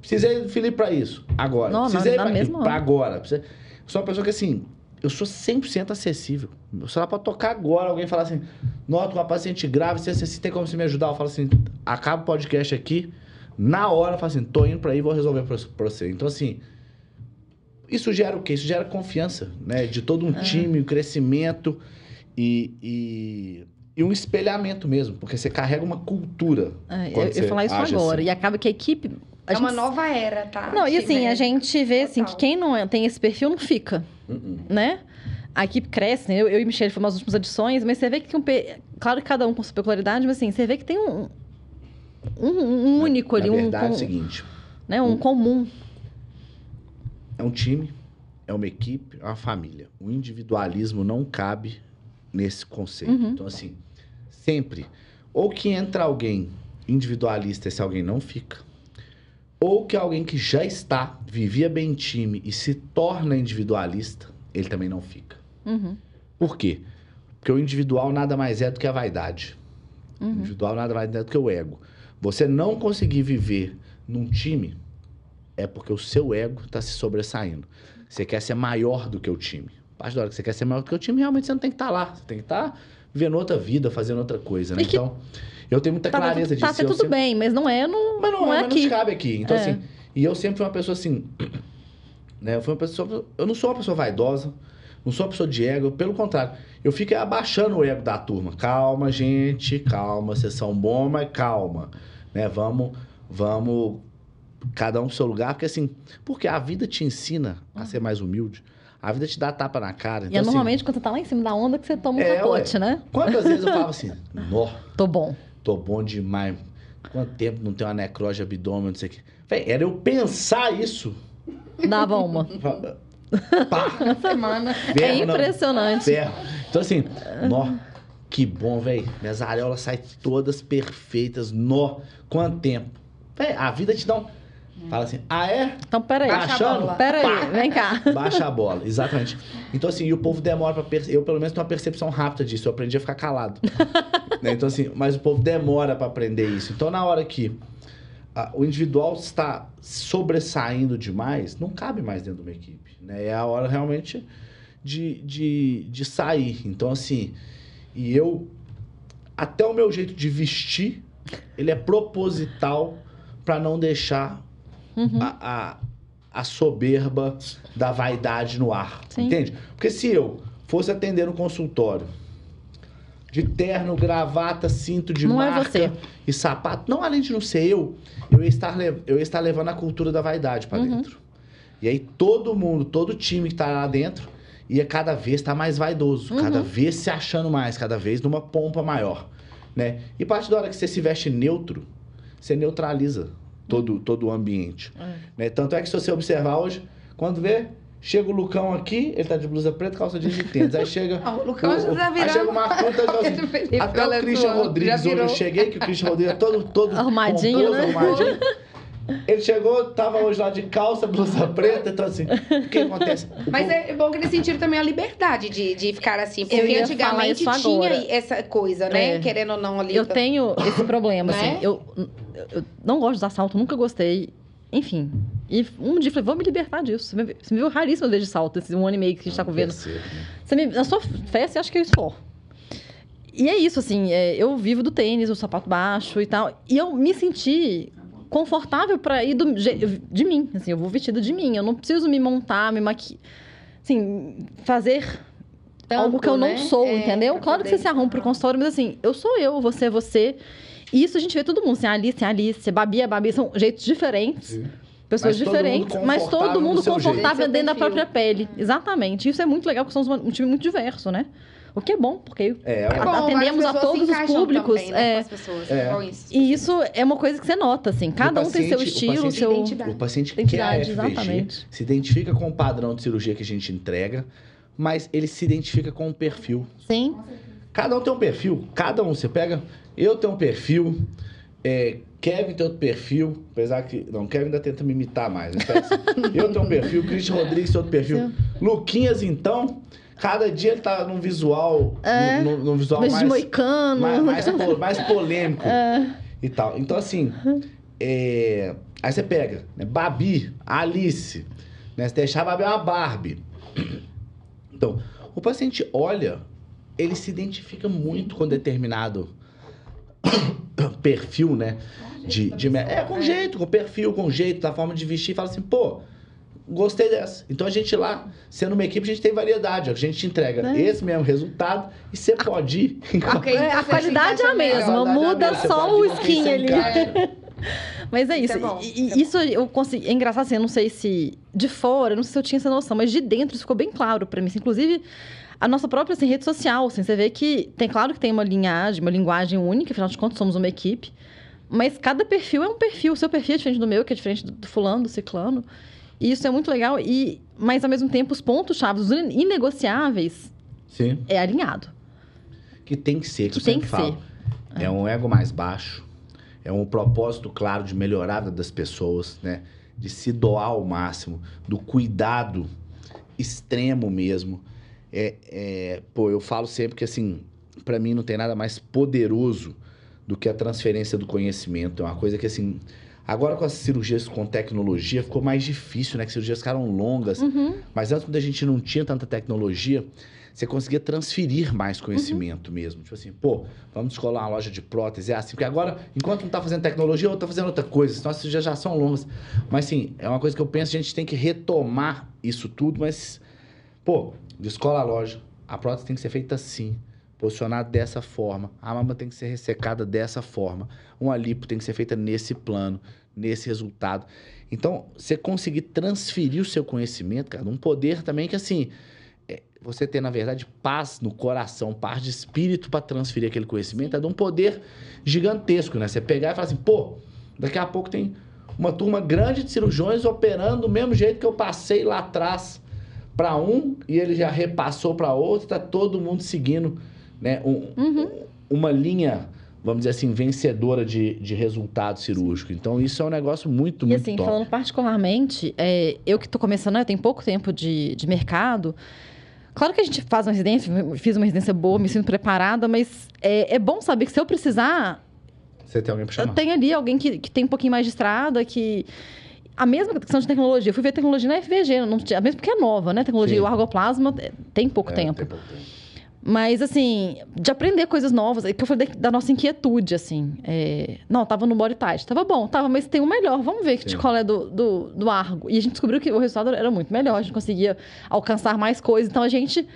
precisei do Felipe pra isso. Agora. Não, precisei pra, aquilo, mesma pra hora. agora. Precisei... Sou uma pessoa que, assim, eu sou 100% acessível. Meu celular pode tocar agora, alguém falar assim, nota uma paciente grave, se, se, se tem como você me ajudar, eu falo assim, acaba o podcast aqui, na hora eu falo assim, tô indo pra aí, vou resolver pra, pra você. Então, assim, isso gera o quê? Isso gera confiança, né? De todo um É. time, um crescimento e, e, e um espelhamento mesmo, porque você carrega uma cultura. É, eu, eu falar isso agora. assim. E acaba que a equipe. a É uma gente- nova era, tá? Não, e assim, a Né? gente vê assim, que Total. quem não é- tem esse perfil não fica, Uh-uh. né? A equipe cresce, né? Eu, eu e Michelle fomos nas últimas edições, mas você vê que tem um. pe- Claro que cada um com sua peculiaridade, mas assim, você vê que tem um. Um, um único ali, Na um, verdade, é com- o seguinte, né, um comum. é um time, é uma equipe, é uma família. O individualismo não cabe nesse conceito. Uhum. Então, assim, sempre, ou que entra alguém individualista, esse alguém não fica, ou que alguém que já está, vivia bem em time e se torna individualista, ele também não fica. Uhum. Por quê? Porque o individual nada mais é do que a vaidade. O Uhum. individual nada mais é do que o ego. Você não conseguir viver num time é porque o seu ego está se sobressaindo. Você quer ser maior do que o time. A partir da hora que você quer ser maior do que o time, realmente você não tem que estar lá. Você tem que estar vivendo outra vida, fazendo outra coisa, né? Que- Então, eu tenho muita Tá, tá, clareza tá, disso. tá tudo sempre- bem, mas não é, no, mas não, não é mas aqui. não cabe aqui. Então, É. assim, e eu sempre fui uma pessoa assim. *clears throat* Né, eu, fui uma pessoa, eu não sou uma pessoa vaidosa, não sou uma pessoa de ego, pelo contrário. Eu fico abaixando o ego da turma. Calma, gente, calma, vocês são bons, mas calma. Né, vamos, vamos, cada um pro seu lugar, porque assim, porque a vida te ensina a ser mais humilde. A vida te dá tapa na cara. E Então, é assim, normalmente quando você tá lá em cima da onda que você toma um É, capote, né? quantas vezes eu *laughs* falava assim, nó, Tô bom. Tô bom demais. Quanto tempo não tem uma necrose de abdômen, não sei o quê. Véi, era eu pensar isso. Dava uma. *laughs* Pá, Semana. É impressionante. ferro. Então assim, nó, que bom, velho. Minhas areolas saem todas perfeitas. Nó, quanto tempo? Véi, a vida te dá um... Fala assim, ah é? Então, peraí. A achando? bola. Peraí, vem cá. *laughs* Baixa a bola, exatamente. Então, assim, e o povo demora pra perceber. Eu, pelo menos, tenho uma percepção rápida disso. Eu aprendi a ficar calado. *laughs* Né? Então, assim, mas o povo demora pra aprender isso. Então, na hora que ah, o individual está sobressaindo demais, não cabe mais dentro de uma equipe. Né? É a hora realmente de, de, de sair. Então, assim, e eu. Até o meu jeito de vestir, ele é proposital pra não deixar Uhum. a, a, a soberba da vaidade no ar. Sim. Entende? Porque se eu fosse atender no consultório de terno, gravata, cinto de Não é marca você. e sapato, não além de não ser eu, eu ia estar, eu ia estar levando a cultura da vaidade pra Uhum. dentro. E aí todo mundo, todo time que tá lá dentro ia cada vez estar mais vaidoso, Uhum. cada vez se achando mais, cada vez numa pompa maior, né? E a partir da hora que você se veste neutro, você neutraliza todo, todo o ambiente. É. Né? Tanto é que se você observar hoje, quando vê, chega o Lucão aqui, ele tá de blusa preta, calça jeans e tênis. Aí chega. *laughs* Ah, o Lucão o- já tá Aí chega o Marcos, tá Felipe, até o Christian Rodrigues, hoje eu virou. cheguei, que o Christian Rodrigues é todo, todo Arrumadinho, pomposo, né? arrumadinho. *laughs* Ele chegou, tava hoje lá de calça, blusa *laughs* preta, então assim, o que acontece? O *laughs* Mas povo- é bom que eles sentiram também a liberdade de, de ficar assim. Eu Porque antigamente tinha essa coisa, né? É. Querendo ou não ali. Eu tenho *laughs* esse problema, Né? assim. Eu, eu não gosto de usar salto, nunca gostei. Enfim. E um dia eu falei, vou me libertar disso. Você me, você me viu raríssimas vezes de salto, esse um ano e meio que a gente tá vendo. Percebo, né? Você me, na sua festa, eu acho que eu estou. E é isso, assim, é, eu vivo do tênis, o sapato baixo e tal. E eu me senti confortável pra ir do, de mim. Assim, eu vou vestida de mim. Eu não preciso me montar, me maquiar. Assim, fazer algo que eu não né? sou, É, entendeu? Claro que poder- você se arruma pro consultório, mas assim, eu sou eu, você é você. E isso a gente vê todo mundo. Assim, a Alice é a Alice, Babi é a Babi. São jeitos diferentes. Sim. Pessoas Mas todo diferentes, mas todo mundo confortável jeito. dentro da própria pele. Exatamente. Isso é muito legal, porque somos um time muito diverso, né? O que é bom, porque É, É bom, atendemos a todos os públicos, também, né, é. com as pessoas, É. isso. E isso é uma coisa que você nota, assim. Cada um tem seu o estilo, paciente- seu. Identidade. O paciente Identidade, quer a FVG, exatamente. se identifica com o padrão de cirurgia que a gente entrega, mas ele se identifica com o perfil. Sim. Cada um tem um perfil, cada um. Você pega, eu tenho um perfil, é, Kevin tem outro perfil, apesar que. Não, Kevin ainda tenta me imitar mais. né? Parece- *laughs* eu tenho um perfil, Christian Rodrigues tem outro perfil. Luquinhas, então, cada dia ele tá num visual. É. Num, num visual Mas de mais, moicano. mais, mais, po- mais polêmico É. e tal. Então, assim, é, aí você pega, né, Babi, Alice, né, você deixar a Babi é uma Barbie. Então, o paciente olha, ele se identifica muito com determinado *coughs* perfil, né? De, de, é, com jeito, com perfil, com jeito, da forma de vestir, fala assim, pô, gostei dessa. Então a gente lá, sendo uma equipe, a gente tem variedade, ó, a gente entrega É. esse mesmo resultado e você pode ir. Ok, *laughs* É, então a qualidade é a mesma, é muda mesma, você só o skin ali. *laughs* Mas é isso. Isso é bom, E- isso é isso eu consegui. É engraçado assim, eu não sei se de fora, eu não sei se eu tinha essa noção, mas de dentro isso ficou bem claro pra mim. assim, Inclusive, a nossa própria assim, rede social, assim, você vê que tem claro que tem uma linhagem, uma linguagem única, afinal de contas, somos uma equipe. Mas cada perfil é um perfil. O seu perfil é diferente do meu, que é diferente do, fulano, do ciclano. E isso é muito legal. E, mas, ao mesmo tempo, os pontos-chave, os inegociáveis, Sim. é alinhado. Que tem que ser, que, Que tem que falo. É um ego mais baixo, é um propósito claro de melhorar a vida das pessoas, né? De se doar ao máximo, do cuidado extremo mesmo. É, é, pô, eu falo sempre que assim, para mim não tem nada mais poderoso do que a transferência do conhecimento. É uma coisa que assim, agora com as cirurgias com tecnologia ficou mais difícil, né? Que cirurgias ficaram longas. Uhum. Mas antes, quando a gente não tinha tanta tecnologia, você conseguia transferir mais conhecimento mesmo. Tipo assim, pô, vamos descolar uma loja de prótese. É assim, porque agora, enquanto um tá fazendo tecnologia, outro tá fazendo outra coisa. Senão as cirurgias já são longas. Mas, assim, é uma coisa que eu penso, a gente tem que retomar isso tudo, mas, pô, descola a loja. A prótese tem que ser feita assim, posicionada dessa forma. A mama tem que ser ressecada dessa forma. Uma lipo tem que ser feita nesse plano, nesse resultado. Então, você conseguir transferir o seu conhecimento, cara, um poder também que, assim, é, você ter, na verdade, paz no coração, paz de espírito para transferir aquele conhecimento, é de um poder gigantesco, né? Você pegar e falar assim, pô, daqui a pouco tem uma turma grande de cirurgiões operando do mesmo jeito que eu passei lá atrás para um e ele já repassou para outro, tá todo mundo seguindo, né? Um, Uhum. Uma linha, vamos dizer assim, vencedora de, de resultado cirúrgico. Então, isso é um negócio muito, E muito assim, top. falando particularmente, é, eu que tô começando, né, eu tenho pouco tempo de, de mercado. Claro que a gente faz uma residência, fiz uma residência boa, me sinto preparada, mas é, é bom saber que se eu precisar, Você tem alguém para eu chamar? tenho ali alguém que, que tem um pouquinho mais de estrada, que. A mesma questão de tecnologia. Eu fui ver tecnologia na FVG, não tinha, mesmo porque é nova, né? Tecnologia, Sim. o argoplasma é, tem pouco É, tempo. tem pouco tempo. Mas, assim, de aprender coisas novas, é que eu falei da, nossa inquietude, assim. é, não, tava no body tight. Tava bom, tava, mas tem um melhor. Vamos ver Sim. de qual é do, do, do Argo. E a gente descobriu que o resultado era muito melhor. A gente conseguia alcançar mais coisas. Então, a gente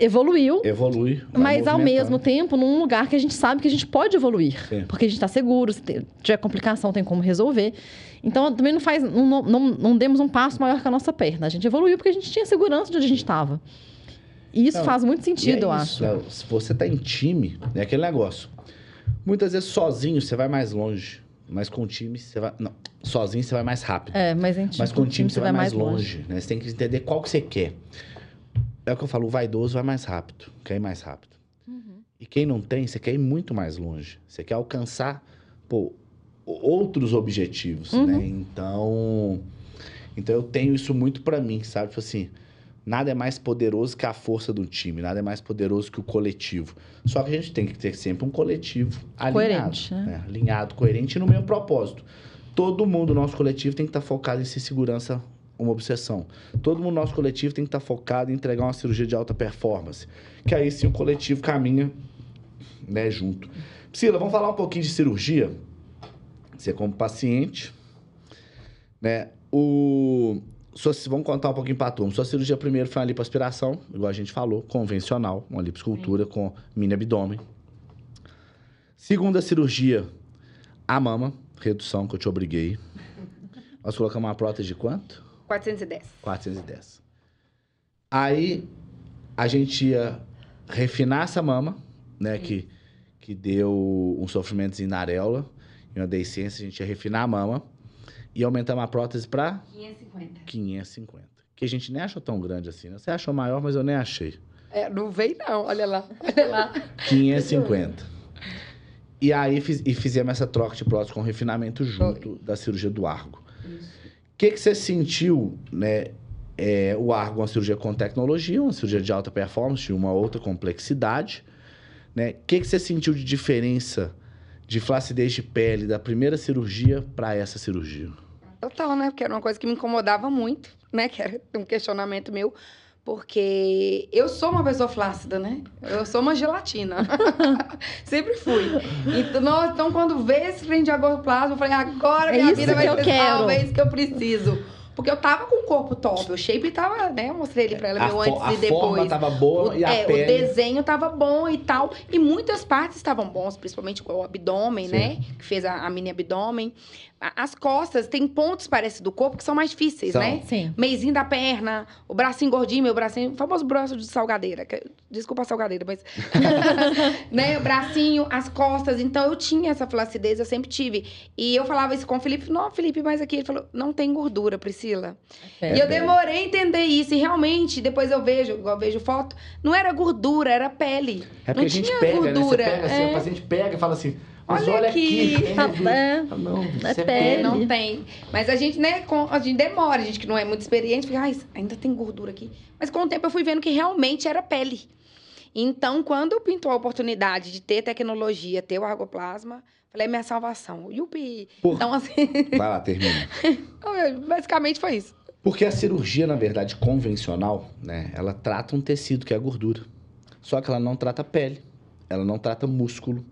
evoluiu. Evolui. Mas ao mesmo tempo, num lugar que a gente sabe que a gente pode evoluir. Sim. Porque a gente está seguro, se tiver complicação, tem como resolver. Então, também não faz. Não, não, não demos um passo maior que a nossa perna. A gente evoluiu porque a gente tinha segurança de onde a gente estava. E isso Não, faz muito E sentido, é eu isso, acho. né? Se você tá em time, é aquele negócio. Muitas vezes sozinho você vai mais longe. Mas com time você vai. Não, sozinho você vai mais rápido. É, mas, a gente, mas com time você vai mais longe. né? Você tem que entender qual que você quer. É o que eu falo, o vaidoso vai mais rápido, quer ir mais rápido. Uhum. E quem não tem, você quer ir muito mais longe. Você quer alcançar pô, outros objetivos, Uhum. né? Então, então eu tenho isso muito pra mim, sabe? Tipo assim, nada é mais poderoso que a força do time, nada é mais poderoso que o coletivo. Só que a gente tem que ter sempre um coletivo alinhado, Coerente, né? né? Alinhado, coerente e no mesmo propósito. Todo mundo no nosso coletivo tem que estar focado em ser segurança uma obsessão. Todo mundo no nosso coletivo tem que estar focado em entregar uma cirurgia de alta performance. Que aí sim o coletivo caminha né, junto. Priscila, vamos falar um pouquinho de cirurgia? Você como paciente, né? O... Sua, vamos contar um pouquinho para a turma. Sua cirurgia primeiro foi uma lipoaspiração, igual a gente falou, convencional, uma lipoescultura com mini abdômen. Segunda cirurgia, a mama, redução que eu te obriguei. *laughs* Nós colocamos uma prótese de quanto? 410. 410. Aí a gente ia refinar essa mama, né? Que, que deu um sofrimentozinho na areola e uma deiscência, a gente ia refinar a mama e aumentamos a prótese para 550. 550. Que a gente nem achou tão grande assim, né? Você achou maior, mas eu nem achei. É, não veio não, olha lá. Olha lá. 550. E aí fiz, e fizemos essa troca de prótese com refinamento junto da cirurgia do Argo. O que, que você sentiu, né? É, o Argo é uma cirurgia com tecnologia, uma cirurgia de alta performance, uma outra complexidade. Né? O que, que você sentiu de diferença de flacidez de pele da primeira cirurgia para essa cirurgia? Total, né? Porque era uma coisa que me incomodava muito, né? Que era um questionamento meu. Porque eu sou uma pessoa flácida, né? Eu sou uma gelatina. *laughs* Sempre fui. Então, então, quando veio esse trem de agorplasma, eu falei, agora É minha isso vida vai ser salva, é isso que eu preciso. Porque eu tava com o corpo top, o shape tava, né? Eu mostrei ele pra ela, a meu antes a e depois. forma tava boa O- e a é, pele... o desenho tava bom e tal. E muitas partes estavam bons, principalmente o abdômen, Sim. né? Que fez a, a mini abdômen. As costas, tem pontos, parece, do corpo que são mais difíceis, São. né? Sim. Meizinho da perna, o bracinho gordinho, meu bracinho, o famoso braço de salgadeira. que- desculpa a salgadeira, mas. *laughs* né? O bracinho, as costas. Então eu tinha essa flacidez, eu sempre tive. E eu falava isso com o Felipe, não, Felipe, mas aqui ele falou: não tem gordura, Priscila. É. E eu demorei a entender isso. E realmente, depois eu vejo, igual eu vejo foto, não era gordura, era pele. É porque não a gente tinha pega, gordura. né? Você pega assim, é. o paciente pega e fala assim, Mas Olha olha aqui. aqui. Tá, é, Ah, não, é isso é pele. pele. Não tem. Mas a gente, né, com- a gente demora, a gente que não é muito experiente, fica, ai, ainda tem gordura aqui. Mas com o tempo eu fui vendo que realmente era pele. Então, quando pintou a oportunidade de ter tecnologia, ter o argoplasma, falei, é minha salvação. Yupi! Por- Então, assim, Vai lá, termina. *laughs* basicamente foi isso. Porque a cirurgia, na verdade, convencional, né? Ela trata um tecido que é a gordura. Só que ela não trata pele, ela não trata músculo,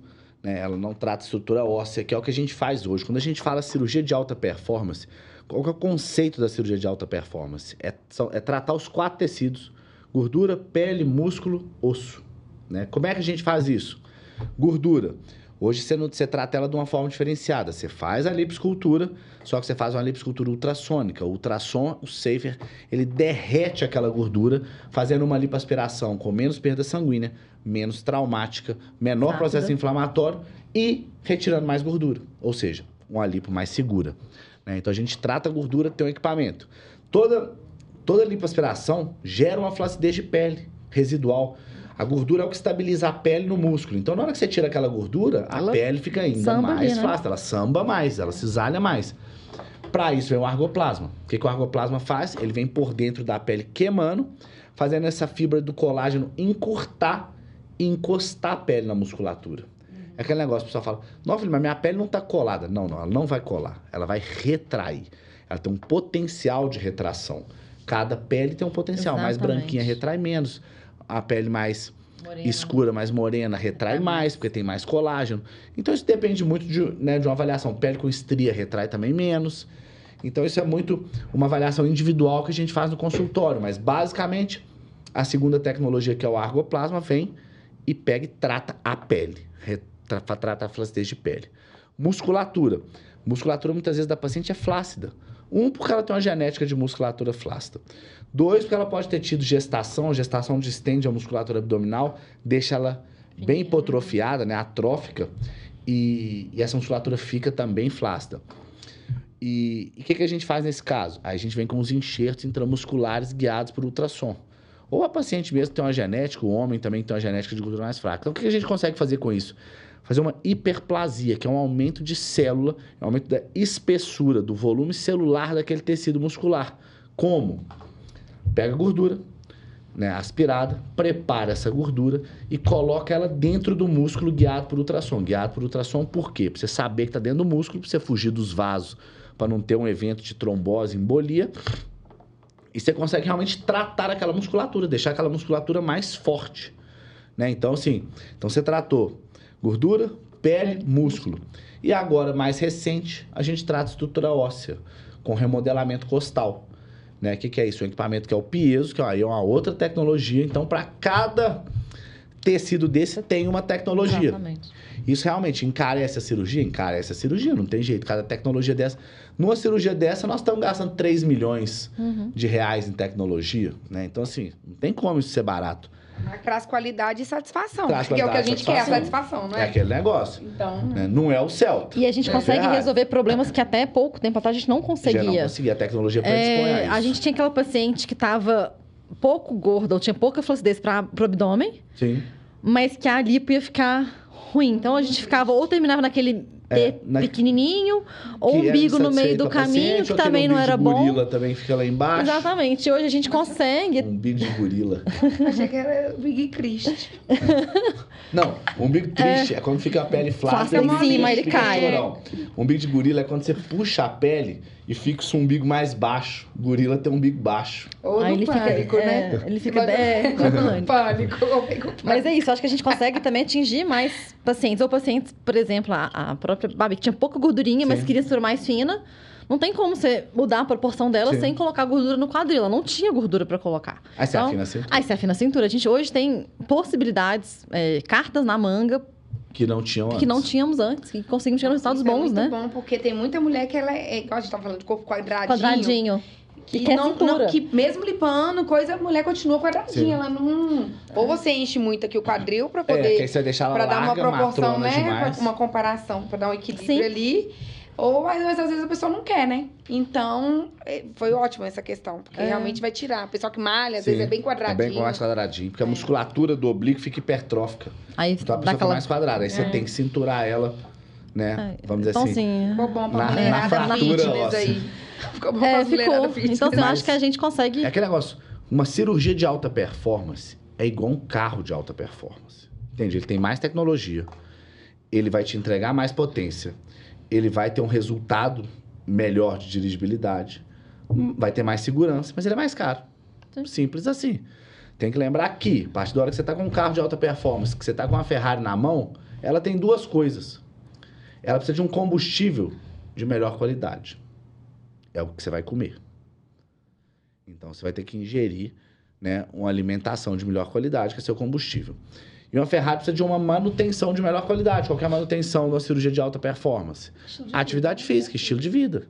né? Ela não trata estrutura óssea, que é o que a gente faz hoje. Quando a gente fala cirurgia de alta performance, qual é o conceito da cirurgia de alta performance? É, são- é tratar os quatro tecidos: gordura, pele, músculo, osso. Né? Como é que a gente faz isso? Gordura. Hoje você, não, você trata ela de uma forma diferenciada. Você faz a liposcultura, só que você faz uma liposcultura ultrassônica. O ultrassom, o safer, ele derrete aquela gordura, fazendo uma lipoaspiração com menos perda sanguínea, menos traumática, menor Rápida. processo inflamatório e retirando mais gordura. Ou seja, uma lipo mais segura. né? Então a gente trata a gordura, tem um equipamento. Toda, toda lipoaspiração gera uma flacidez de pele residual. A gordura é o que estabiliza a pele no músculo. Então, na hora que você tira aquela gordura, a Ela pele fica ainda mais ali, né? flácida. Ela samba mais, ela cisalha mais. Para isso vem o argoplasma. O que, que o argoplasma faz? Ele vem por dentro da pele queimando, fazendo essa fibra do colágeno encurtar encostar a pele na musculatura. É aquele negócio, o pessoal fala, não, filho, mas minha pele não tá colada. Não, não, ela não vai colar. Ela vai retrair. Ela tem um potencial de retração. Cada pele tem um potencial. Mais Exatamente. branquinha retrai menos. A pele mais Morena. escura, mais morena, retrai Retrai mais, mais. porque tem mais colágeno. Então isso depende muito de, né, de uma avaliação. Pele com estria retrai também menos. Então isso é muito uma avaliação individual que a gente faz no consultório. Mas basicamente, a segunda tecnologia, que é o argoplasma, vem e pega e trata a pele. Trata a flacidez de pele. Musculatura. Musculatura muitas vezes da paciente é flácida. Um, porque ela tem uma genética de musculatura flácida. Dois, porque ela pode ter tido gestação. Gestação distende a musculatura abdominal, deixa ela bem hipotrofiada, né? Atrófica. E, e essa musculatura fica também flácida. E o que, que a gente faz nesse caso? Aí a gente vem com os enxertos intramusculares guiados por ultrassom. Ou a paciente mesmo tem uma genética, o homem também tem uma genética de gordura mais fraca. Então, o que a gente consegue fazer com isso? Fazer uma hiperplasia, que é um aumento de célula, é um aumento da espessura, do volume celular daquele tecido muscular. Como? Pega gordura, né, aspirada, prepara essa gordura e coloca ela dentro do músculo guiado por ultrassom. Guiado por ultrassom por quê? Para você saber que está dentro do músculo, para você fugir dos vasos, para não ter um evento de trombose, embolia. E você consegue realmente tratar aquela musculatura, deixar aquela musculatura mais forte. Né? Então, assim, então você tratou gordura, pele, músculo. E agora, mais recente, a gente trata estrutura óssea, com remodelamento costal. Né? O que, que é isso? Um equipamento que é o piezo, que aí é uma outra tecnologia. Então, para cada tecido desse, tem uma tecnologia. Exatamente. Isso realmente encarece a cirurgia? Encarece a cirurgia, não tem jeito. Cada tecnologia dessa. Numa cirurgia dessa, nós estamos gastando 3 milhões Uhum. de reais em tecnologia, né? Então, assim, não tem como isso ser barato. Mas traz qualidade e satisfação. Traz porque é o que a gente quer, a satisfação. não É é? aquele negócio. Então, né? Não é o Celta. E a gente É consegue Ferrari. resolver problemas que até pouco tempo atrás a gente não Já não conseguia. conseguia. A tecnologia predispõe a É, isso. a gente tinha aquela paciente que estava pouco gorda ou tinha pouca flacidez para o abdômen, Sim. mas que a lipo ia ficar ruim. Então a gente ficava ou terminava naquele É, na- pequenininho, ou Que é umbigo no meio do caminho, que também não umbigo era de bom. gorila também fica lá embaixo. Exatamente. Hoje a gente consegue. Umbigo de gorila. *laughs* achei que era Big Christ. *laughs* Não, umbigo triste é, quando fica a pele flácida. Flácida em umbigo cima, ele cai. Umbigo de gorila é quando você puxa a pele e fica o umbigo mais baixo. Gorila tem um umbigo baixo. Ou Aí do ele fica- pânico, é, né? ele fica- Mas- é, *laughs* do pânico. pânico. Mas é isso, acho que a gente consegue também atingir mais pacientes. Ou pacientes, por exemplo, a, a própria Babi, que tinha pouca gordurinha, mas Sim. queria ser mais fina. Não tem como você mudar a proporção dela Sim. sem colocar gordura no quadril. Ela não tinha gordura pra colocar. Aí você Então, afina assim. Aí você afina a cintura. A gente hoje tem possibilidades, é, cartas na manga, Que não tinham que não antes. tínhamos antes, que conseguimos ter resultados Isso é bons, muito né? bom, porque tem muita mulher que ela é, é igual a gente tava falando de corpo quadradinho. Quadradinho. Que, E quer não, não- que mesmo lipando, coisa, a mulher continua quadradinha. Sim. Ela não. Ou você enche muito aqui o quadril pra É, que poder. aí você deixar ela pra dar uma larga, proporção, né? demais. Uma comparação, pra dar um equilíbrio Sim. ali. Ou às vezes, às vezes a pessoa não quer, né? Então, é, foi ótimo essa questão. Porque É. realmente vai tirar. O pessoal que malha, às Sim. vezes é bem É quadradinho. bem mais quadradinho. Porque a musculatura do oblíquo fica hipertrófica. Aí Então a pessoa fica aquela. mais quadrada. Aí você É. tem que cinturar ela né? É, Vamos dizer assim. pãozinho. Ficou bom pra Na- mulherada na fratura fitness óssea. aí. Ficou bom É, pra mulherada ficou. fitness. Então, assim, eu Mas- acho que a gente consegue. É aquele negócio, uma cirurgia de alta performance é igual um carro de alta performance. Entende? Ele tem mais tecnologia, ele vai te entregar mais potência, ele vai ter um resultado melhor de dirigibilidade, hum, vai ter mais segurança, mas ele é mais caro. Sim. Simples assim. Tem que lembrar que, a partir da hora que você está com um carro de alta performance, que você está com uma Ferrari na mão, ela tem duas coisas. Ela precisa de um combustível de melhor qualidade. É o que você vai comer. Então você vai ter que ingerir né, uma alimentação de melhor qualidade, que é seu combustível. E uma Ferrari precisa de uma manutenção de melhor qualidade. Qual que é a manutenção de uma cirurgia de alta performance? Atividade física, estilo de vida.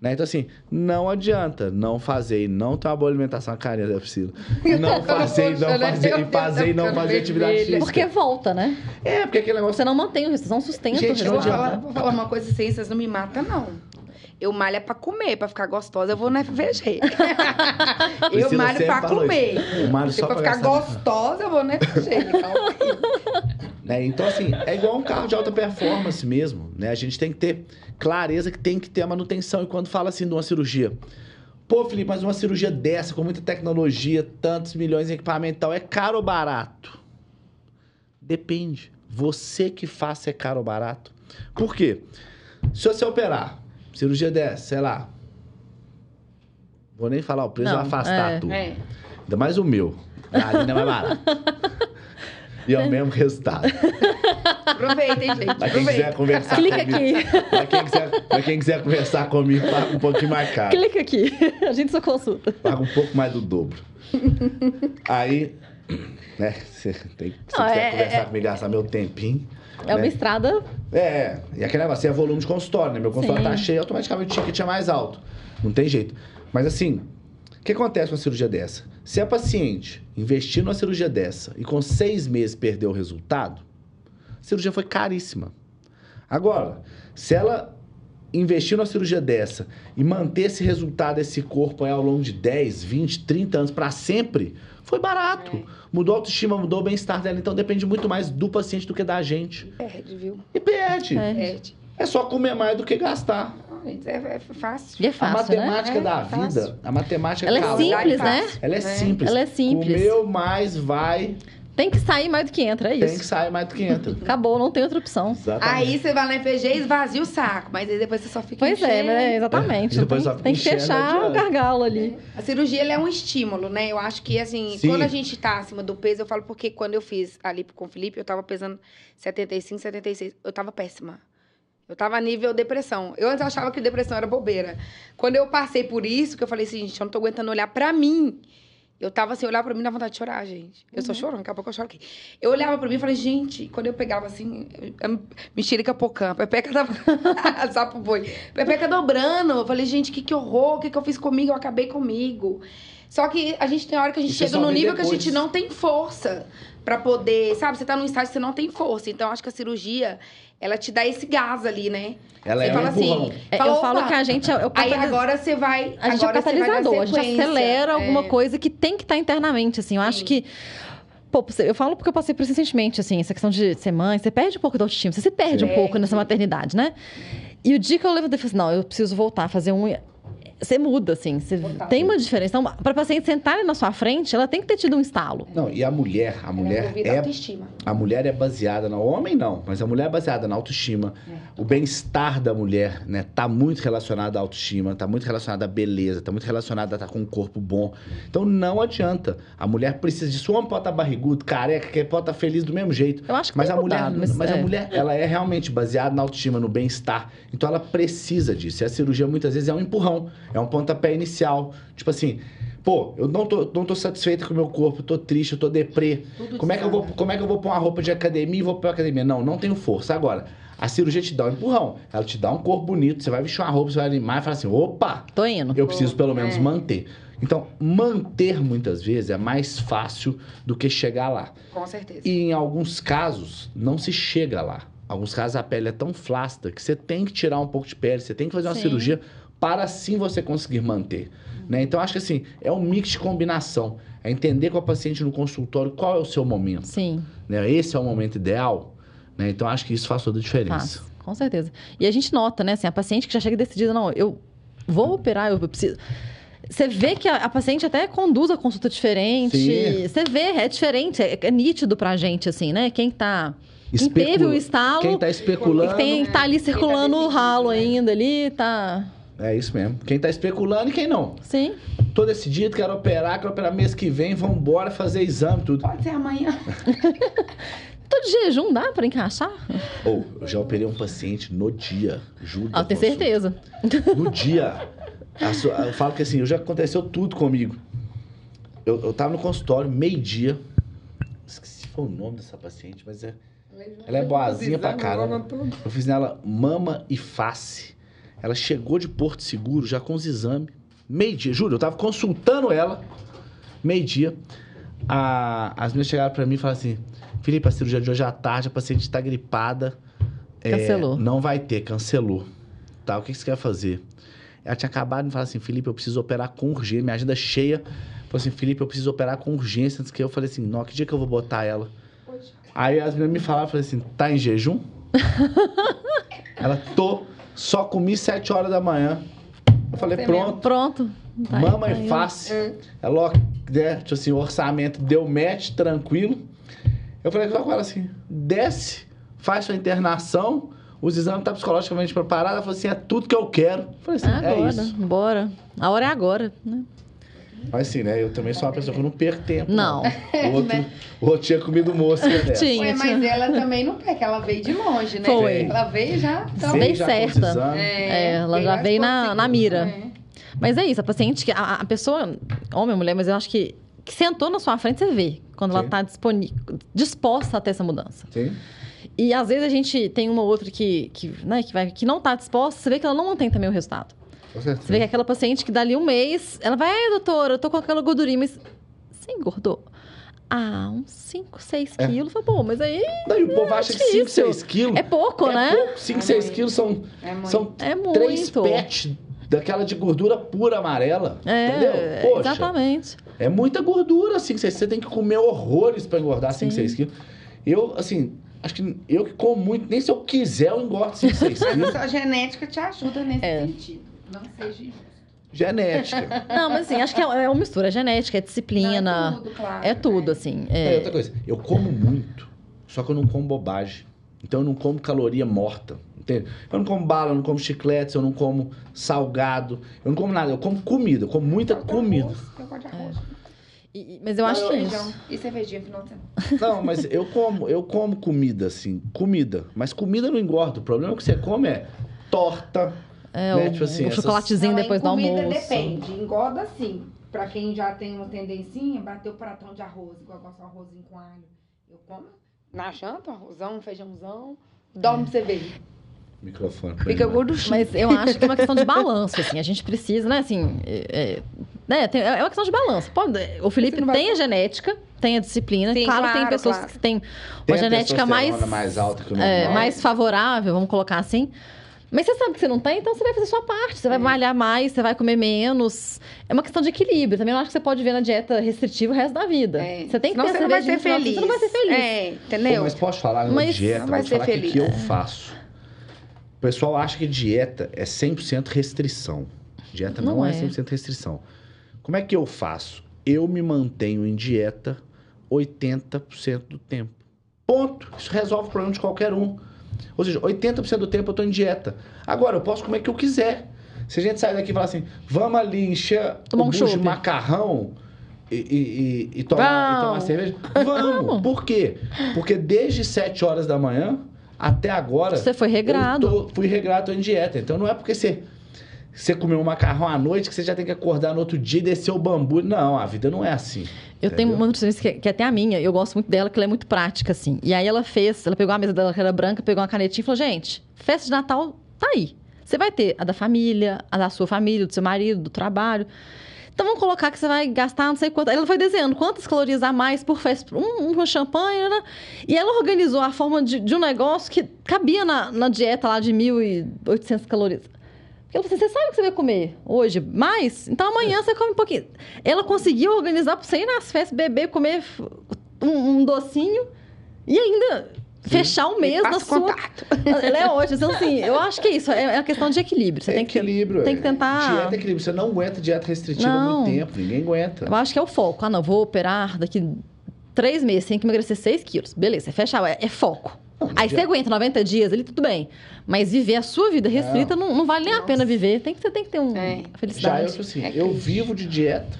Né? Então, assim, não adianta não fazer e não ter uma boa alimentação. A carinha da Priscila. Não fazer e não fazer, e fazer e não fazer atividade física. Porque volta, né? É, porque aquele negócio... Você não mantém o resultado, não sustenta Gente, o Eu vou falar, vou falar uma coisa assim, vocês não me matam, não. Eu malho é pra comer, pra ficar gostosa, eu vou na FVG. *laughs* eu malho pra comer. isso. Eu malho Se só pra pra ficar gastar. gostosa, eu vou na FVG. né? *laughs* Então, assim, é igual um carro de alta performance mesmo, né? A gente tem que ter clareza que tem que ter a manutenção. E quando fala assim de uma cirurgia, pô, Felipe, mas uma cirurgia dessa, com muita tecnologia, tantos milhões em equipamento e tal, é caro ou barato? Depende. Você que faz se é caro ou barato. Por quê? Se você operar, cirurgia dessa, sei lá. Vou nem falar o preço, Não, vai afastar é. tudo. É. Ainda mais o meu. A Aline é mais barato. *laughs* e é o mesmo resultado. Aproveitem, gente. Pra quem quiser Aproveitem. conversar Clica comigo. aqui, Pra quem, quiser, pra quem quiser conversar comigo, paga um pouquinho mais caro. clica aqui. *laughs* A gente só consulta. Paga um pouco mais do dobro. Aí, né, se, tem, se Não, quiser é- conversar é- comigo, gastar meu tempinho. É uma né? estrada. É, e aquele negócio, é volume de consultório, né? Meu consultório Sim. tá cheio, automaticamente o ticket é mais alto. Não tem jeito. Mas assim, o que acontece com uma cirurgia dessa? Se a paciente investir numa cirurgia dessa e com seis meses perder o resultado, a cirurgia foi caríssima. Agora, se ela investir numa cirurgia dessa e manter esse resultado, esse corpo aí ao longo de 10, 20, 30 anos para sempre, foi barato. É. Mudou a autoestima, mudou o bem-estar dela. Então depende muito mais do paciente do que da gente. Perde, viu? E perde. É. Perde. É só comer mais do que gastar. É, é fácil. E é a fácil, né? matemática É, da fácil. vida, a matemática Ela é simples, né? Ela é É. simples. Ela é simples. Comeu mais, vai, Tem que sair mais do que entra, é tem isso. que sair mais do que entra. *laughs* Acabou, não tem outra opção. Exatamente. Aí você vai na FVG e esvazia o saco, mas aí depois você só fica Pois é, enchendo. né? exatamente. É, depois tem, só fica tem que fechar o gargalo ali. A cirurgia ela é um estímulo, né? Eu acho que, assim, Sim. quando a gente tá acima do peso, eu falo porque quando eu fiz ali com o Felipe, eu tava pesando 75, 76. Eu tava péssima. Eu tava a nível depressão. Eu antes achava que depressão era bobeira. Quando eu passei por isso, que eu falei assim, gente, eu não tô aguentando olhar pra mim. Eu tava assim, olhar pra mim, dá vontade de chorar, gente. Eu sou chorando, daqui a pouco eu choro aqui. Eu olhava pra mim e falei, gente, quando eu pegava assim, eu- mexerica pocã, pepeca tava. *laughs* Sapo boi. Pepeca dobrando. Eu falei, gente, que, que horror, o que, que eu fiz comigo? Eu acabei comigo. Só que a gente tem hora que a gente chega só no nível que a depois. gente não tem força pra poder, sabe? Você tá num estágio que você não tem força. Então, acho que a cirurgia, ela te dá esse gás ali, né? Ela você é um fala empurrão. assim, É, fala, eu falo "Opa, que a gente é o Aí agora você vai. A gente é o catalisador, a gente acelera alguma É. coisa que tem que estar internamente, assim. Eu acho Sim. que. Pô, eu falo porque eu passei por isso recentemente, assim, essa questão de ser mãe, você perde um pouco da autoestima, você se perde um Perde. pouco nessa maternidade, né? E o dia que eu levantei, eu falei assim, não, eu preciso voltar a fazer um... Você muda, assim, você Total. tem uma diferença. Então, para paciente sentar ali na sua frente, ela tem que ter tido um estalo. Não, e a mulher, a mulher envolvida é autoestima. A mulher é baseada no homem não, mas a mulher é baseada na autoestima. O bem-estar da mulher, né, tá muito relacionado à autoestima, tá muito relacionado à beleza, tá muito relacionado a estar com um corpo bom. Então não adianta. A mulher precisa disso. O homem pode estar barrigudo, careca, que pode estar feliz do mesmo jeito. Eu acho que Mas a mulher, mudado, mas, mas a é. mulher, ela é realmente baseada na autoestima, no bem-estar. Então ela precisa disso. E a cirurgia muitas vezes é um empurrão, é um pontapé inicial. Tipo assim, pô, eu não tô, não tô satisfeita com o meu corpo, eu tô triste, eu tô deprê. Tudo Como é que eu vou, como é que eu vou pôr uma roupa de academia e vou pra academia? Não, não tenho força. Agora, a cirurgia te dá um empurrão. Ela te dá um corpo bonito, você vai vestir uma roupa, você vai animar e falar assim, opa, Tô indo. eu preciso pelo menos É. manter. Então, manter muitas vezes é mais fácil do que chegar lá. Com certeza. E em alguns casos, não se chega lá. Em alguns casos, a pele é tão flácida que você tem que tirar um pouco de pele, você tem que fazer uma Sim. cirurgia para assim você conseguir manter. Né? Então, acho que assim, é um mix de combinação. É entender com a paciente no consultório qual é o seu momento. Sim, Né? Esse é o momento ideal. Né? Então, acho que isso faz toda a diferença. faz. Com certeza. E a gente nota, né? Assim, a paciente que já chega decidida, não, eu vou operar, eu preciso. Você vê que a, a paciente até conduz a consulta diferente. Sim. Você vê, é diferente, é, é nítido pra gente, assim, né? Quem tá. Quem Especula- teve o estalo. Quem tá especulando. Quem tá ali Quem tá circulando o ralo né? ainda ali, tá. É isso mesmo. Quem tá especulando e quem não. Sim. Tô decidido, quero operar, quero operar mês que vem, vambora fazer exame, tudo. Pode ser amanhã. Tô de jejum, dá pra encaixar? Ou, eu já operei um paciente no dia, juro. Ah, tenho certeza. No dia. Sua- Eu falo que assim, já aconteceu tudo comigo. Eu, eu tava no consultório, meio-dia. Esqueci qual o nome dessa paciente, mas é. Ela é boazinha pra caramba. Eu fiz nela mama e face. Ela chegou de Porto Seguro já com os exames. Meio-dia, juro, eu tava consultando ela. Meio-dia. As meninas chegaram pra mim e falaram assim: Felipe, a cirurgia de hoje à tarde, a paciente tá gripada. É, Cancelou. não vai ter, cancelou. Tá, o que que você quer fazer? Ela tinha acabado de me falar assim: Felipe, eu preciso operar com urgência. Minha agenda cheia. Falou assim: Felipe, eu preciso operar com urgência. Antes que eu falei assim: Não, que dia que eu vou botar ela? Aí as meninas me falaram, falei assim, tá em jejum? *laughs* Ela, tô, só comi 7 horas da manhã. Eu falei, Você pronto, Pronto. Tá aí, mama tá e aí. face. É. Ela, ó, né, tipo assim, o orçamento deu match, tranquilo. Eu falei com ela assim, desce, faz sua internação, os exames tá psicologicamente preparados. Ela falou assim, é tudo que eu quero. Eu falei assim, é Agora, isso. bora. A hora é agora, né? Mas assim, né, eu também sou uma pessoa que eu não perco tempo. Não. O outro, o outro tinha comido mosca *laughs* dessa. Tinha. Ué, mas ela também não pega, ela veio de longe, né? Foi. Ela veio já. Então, Veio certa. exames. É, ela já veio na- na mira. né? Mas é isso, a paciente, que a, a pessoa, homem ou mulher, mas eu acho que, que sentou na sua frente, você vê. Quando ela Sim. está disposta a ter essa mudança. Sim. E às vezes a gente tem uma ou outra que, que, né, que, vai, que não está disposta, você vê que ela não mantém também o resultado. Você vê que aquela paciente que dali um mês, ela vai, ai, doutora, eu tô com aquela gordurinha, mas você engordou? Ah, uns 5, 6 É. quilos. Falei, pô, mas aí Daí o povo acha que 5, difícil. 6 quilos. é pouco, né? 5, É 6 muito. quilos são, É muito. são É três muito. pets daquela de gordura pura amarela. É, entendeu? Poxa, exatamente. é muita gordura, 5, 6 Você tem que comer horrores pra engordar 5, Sim. 6 quilos. Eu, assim, acho que eu que como muito, nem se eu quiser eu engordo 5, 6 Mas a quilos. sua genética te ajuda nesse É. sentido. Não seja injusto. Genética. *laughs* Não, mas assim, acho que é é uma mistura, é genética, é disciplina. Não, é tudo, claro. É tudo, né? assim. É, É, outra coisa, eu como muito, só que eu não como bobagem. Então eu não como caloria morta. Entende? Eu não como bala, eu não como chicletes, eu não como salgado, eu não como nada, eu como comida, eu como muita Eu gosto de comida. arroz, Eu gosto de arroz. e- e- mas eu acho que é Feijão. isso. E cervejinha final de semana. *laughs* Não, mas eu como, eu como comida, assim, comida. Mas comida não engorda. O problema que você come é torta. É, Né, o, tipo assim, o essas- chocolatezinho Não, depois do comida almoço. depende. Engorda sim. Pra quem já tem uma tendencinha, bater o pratão de arroz, igual eu gosto de um arrozinho com alho. Eu como na janta, um arrozão, um feijãozão. Dorme pra você ver. Microfone. Fica gorduchinho. Mas eu acho que é uma questão de balanço, assim. A gente precisa, né, assim... É, é- né, tem- é uma questão de balanço. Pode, o Felipe vai- tem a genética, tem a disciplina. Sim, claro, tem claro, pessoas claro. que têm Tem uma a genética mais... mais alta que o normal. é, mais favorável, vamos colocar assim. Mas você sabe que você não tem, então você vai fazer sua parte. Você vai É. malhar mais, você vai comer menos. É uma questão de equilíbrio. Também não acho que você pode ver na dieta restritiva o resto da vida. É. Você tem que Senão ter você não vai ser final, feliz. Você não vai ser feliz. É, Pô, entendeu? mas posso falar na Mas dieta, não vou falar o que, que eu faço. O pessoal acha que dieta é 100% restrição. Dieta não, Não é é. 100% restrição. Como é que eu faço? Eu me mantenho em dieta 80% do tempo. Ponto. Isso resolve o problema de qualquer um. Ou seja, 80% do tempo eu tô em dieta. Agora, eu posso comer o que eu quiser. Se a gente sair daqui e falar assim, vamos ali encher Tomar um de macarrão e, e- e- e tomar, tomar cerveja, *laughs* vamos. Por quê? Porque desde 7 horas da manhã até agora. Você foi regrado. Eu tô- fui regrado, tô em dieta. Então não é porque você, você comeu um macarrão à noite que você já tem que acordar no outro dia e descer o bambu. Não, a vida não é assim. Eu tenho Entendeu? uma nutricionista que, que é até a minha, eu gosto muito dela, que ela é muito prática, assim. E aí ela fez, ela pegou a mesa dela que era branca, pegou uma canetinha e falou: gente, festa de Natal tá aí. Você vai ter a da família, a da sua família, do seu marido, do trabalho. Então vamos colocar que você vai gastar não sei quanto. Ela foi desenhando quantas calorias a mais por festa, um, uma champanhe, né? E ela organizou a forma de, de um negócio que cabia na, na dieta lá de 1.800 calorias. Porque assim, você sabe o que você vai comer hoje? Mais? Então amanhã você come um pouquinho. Ela conseguiu organizar pra você ir nas festas, beber, comer um, um docinho e ainda fechar um mês na o sua. contato. Ela é ótima. Então, assim, eu acho que é isso. É é uma questão de equilíbrio. Você É tem que, equilíbrio. tem que é. tentar- Dieta é equilíbrio. Você não aguenta dieta restritiva há Não. muito tempo. Ninguém aguenta. Eu acho que é o foco. Ah, não, vou operar daqui três meses, tem que emagrecer 6 quilos. Beleza, você fecha, é, é foco. Aí você aguenta 90 dias ali, tudo bem. Mas viver a sua vida restrita não, não vale nem a pena viver. Tem que, você tem que ter um É. Já eu, felicidade. tipo assim, É eu vivo de dieta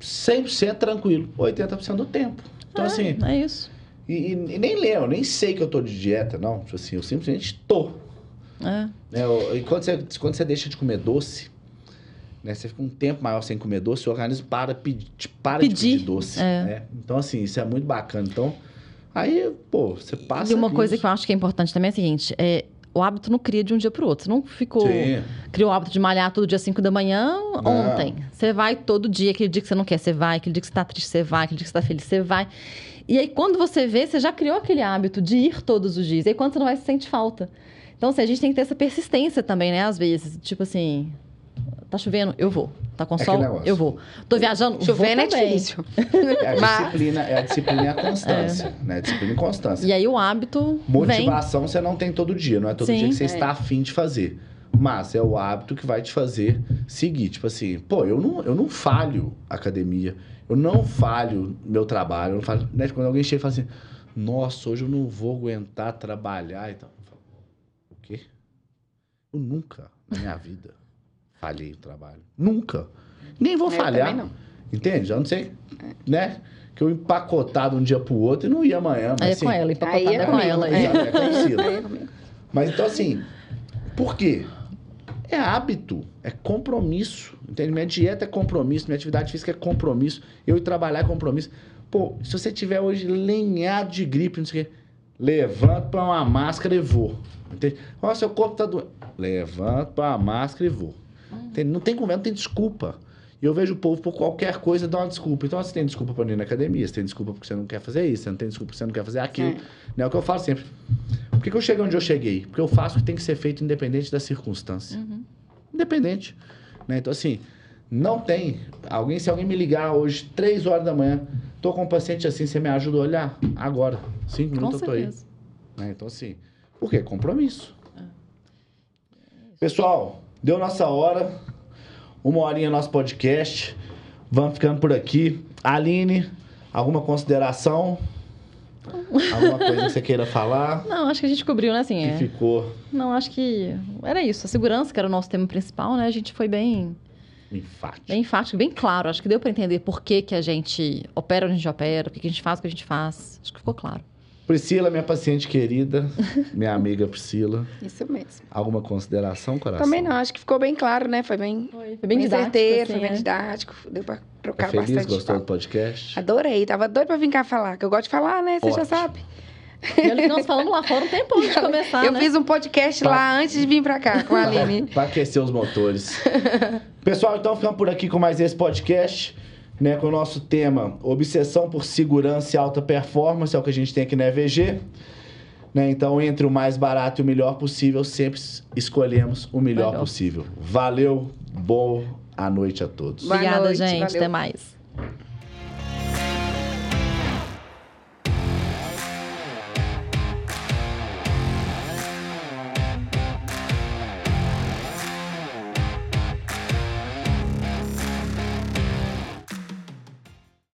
100% tranquilo, 80% do tempo. Então, assim, É isso. e, e- e nem lembro, nem sei que eu tô de dieta, não. Tipo assim, eu simplesmente tô. É. Né? Eu- E quando você, quando você deixa de comer doce, né? Você fica um tempo maior sem comer doce, o organismo para, pedir, para de Pedir, pedir doce. é. né? Então, assim, isso é muito bacana. Então, aí, pô, você passa. E uma coisa isso. que eu acho que é importante também é a seguinte: é, o hábito não cria de um dia pro outro. Você não ficou. Sim. Criou o hábito de malhar todo dia 5 da manhã ontem. Você vai todo dia, aquele dia que você não quer, você vai, aquele dia que você tá triste, você vai, aquele dia que você tá feliz, você vai. E aí, quando você vê, você já criou aquele hábito de ir todos os dias. E aí, quando você não vai, você sente falta. Então, assim, a gente tem que ter essa persistência também, né? Às vezes. Tipo assim, tá chovendo, eu vou. Tá com É sol, eu vou. Tô viajando, Chovendo vou é difícil. É a Mas- disciplina, é a disciplina e a constância. Né? Disciplina e constância. E aí, o hábito vem. Motivação você não tem todo dia, não é todo Sim. dia que você É. está afim de fazer. Mas é o hábito que vai te fazer seguir. Tipo assim, pô, eu não, eu não falho academia, eu não falho meu trabalho. Eu não falho, né? Quando alguém chega e fala assim, nossa, hoje eu não vou aguentar trabalhar e tal. Eu falo, o quê? Eu nunca na minha vida falhei o trabalho. Nunca. Nem vou Eu falhar. também não. Entende? A não ser, né? Que eu empacotar de um dia pro outro e não ia amanhã. Mas, Aí é assim, com ela, empacotada Aí é é com ela. é. aí. É Priscila. Aí é comigo. Mas então, assim, por quê? É hábito, é compromisso. Entende? Minha dieta é compromisso, minha atividade física é compromisso. Eu ir trabalhar é compromisso. Pô, se você tiver hoje lenhado de gripe, não sei o quê, levanta pra uma máscara e vou. Entende? Ó, seu corpo tá doendo. Levanta pra uma máscara e vou. Entende? Não tem conversa, não tem desculpa. E eu vejo o povo por qualquer coisa dar uma desculpa. Então, você tem desculpa pra não ir na academia, você tem desculpa porque você não quer fazer isso, você não tem desculpa porque você não quer fazer aquilo. É. Né? É o que eu falo sempre. Por que, que eu cheguei onde eu cheguei? Porque eu faço o que tem que ser feito independente da circunstância. Independente. Né? Então, assim, não tem. Alguém, se alguém me ligar hoje, três horas da manhã, tô com um paciente assim, você me ajuda a olhar? Agora. Cinco minutos eu tô aí. Né? Então, assim, por quê? Compromisso. Pessoal, deu nossa hora. Uma horinha nosso podcast. Vamos ficando por aqui. Aline, alguma consideração? Alguma coisa que você queira falar? *laughs* Não, acho que a gente cobriu, né? Assim, Que é. ficou Não, acho que era isso. A segurança, que era o nosso tema principal, né? A gente foi bem, enfático. bem enfático, bem claro. Acho que deu para entender por que, que a gente opera onde a gente opera, por que, que a gente faz o que a gente faz. Acho que ficou claro. Priscila, minha paciente querida, *laughs* minha amiga Priscila. Isso mesmo. Alguma consideração, coração? Também não, acho que ficou bem claro, né? Foi bem, Foi, bem, didático, certeiro, assim, foi bem é. didático. Deu pra trocar feliz? bastante Gostou do podcast? Adorei, tava doido pra vir cá falar, que eu gosto de falar, né? Você já sabe. E que nós falamos lá fora um tempo antes de *laughs* começar, eu né? fiz um podcast Tá. lá antes de vir pra cá com a *laughs* Aline. Para aquecer os motores. Pessoal, então ficamos por aqui com mais esse podcast, né, com o nosso tema Obsessão por Segurança e Alta Performance, é o que a gente tem aqui na EVG. Né, então, entre o mais barato e o melhor possível, sempre escolhemos o melhor, Melhor. possível. Valeu, boa noite a todos. Obrigada, noite, gente. valeu. Até mais.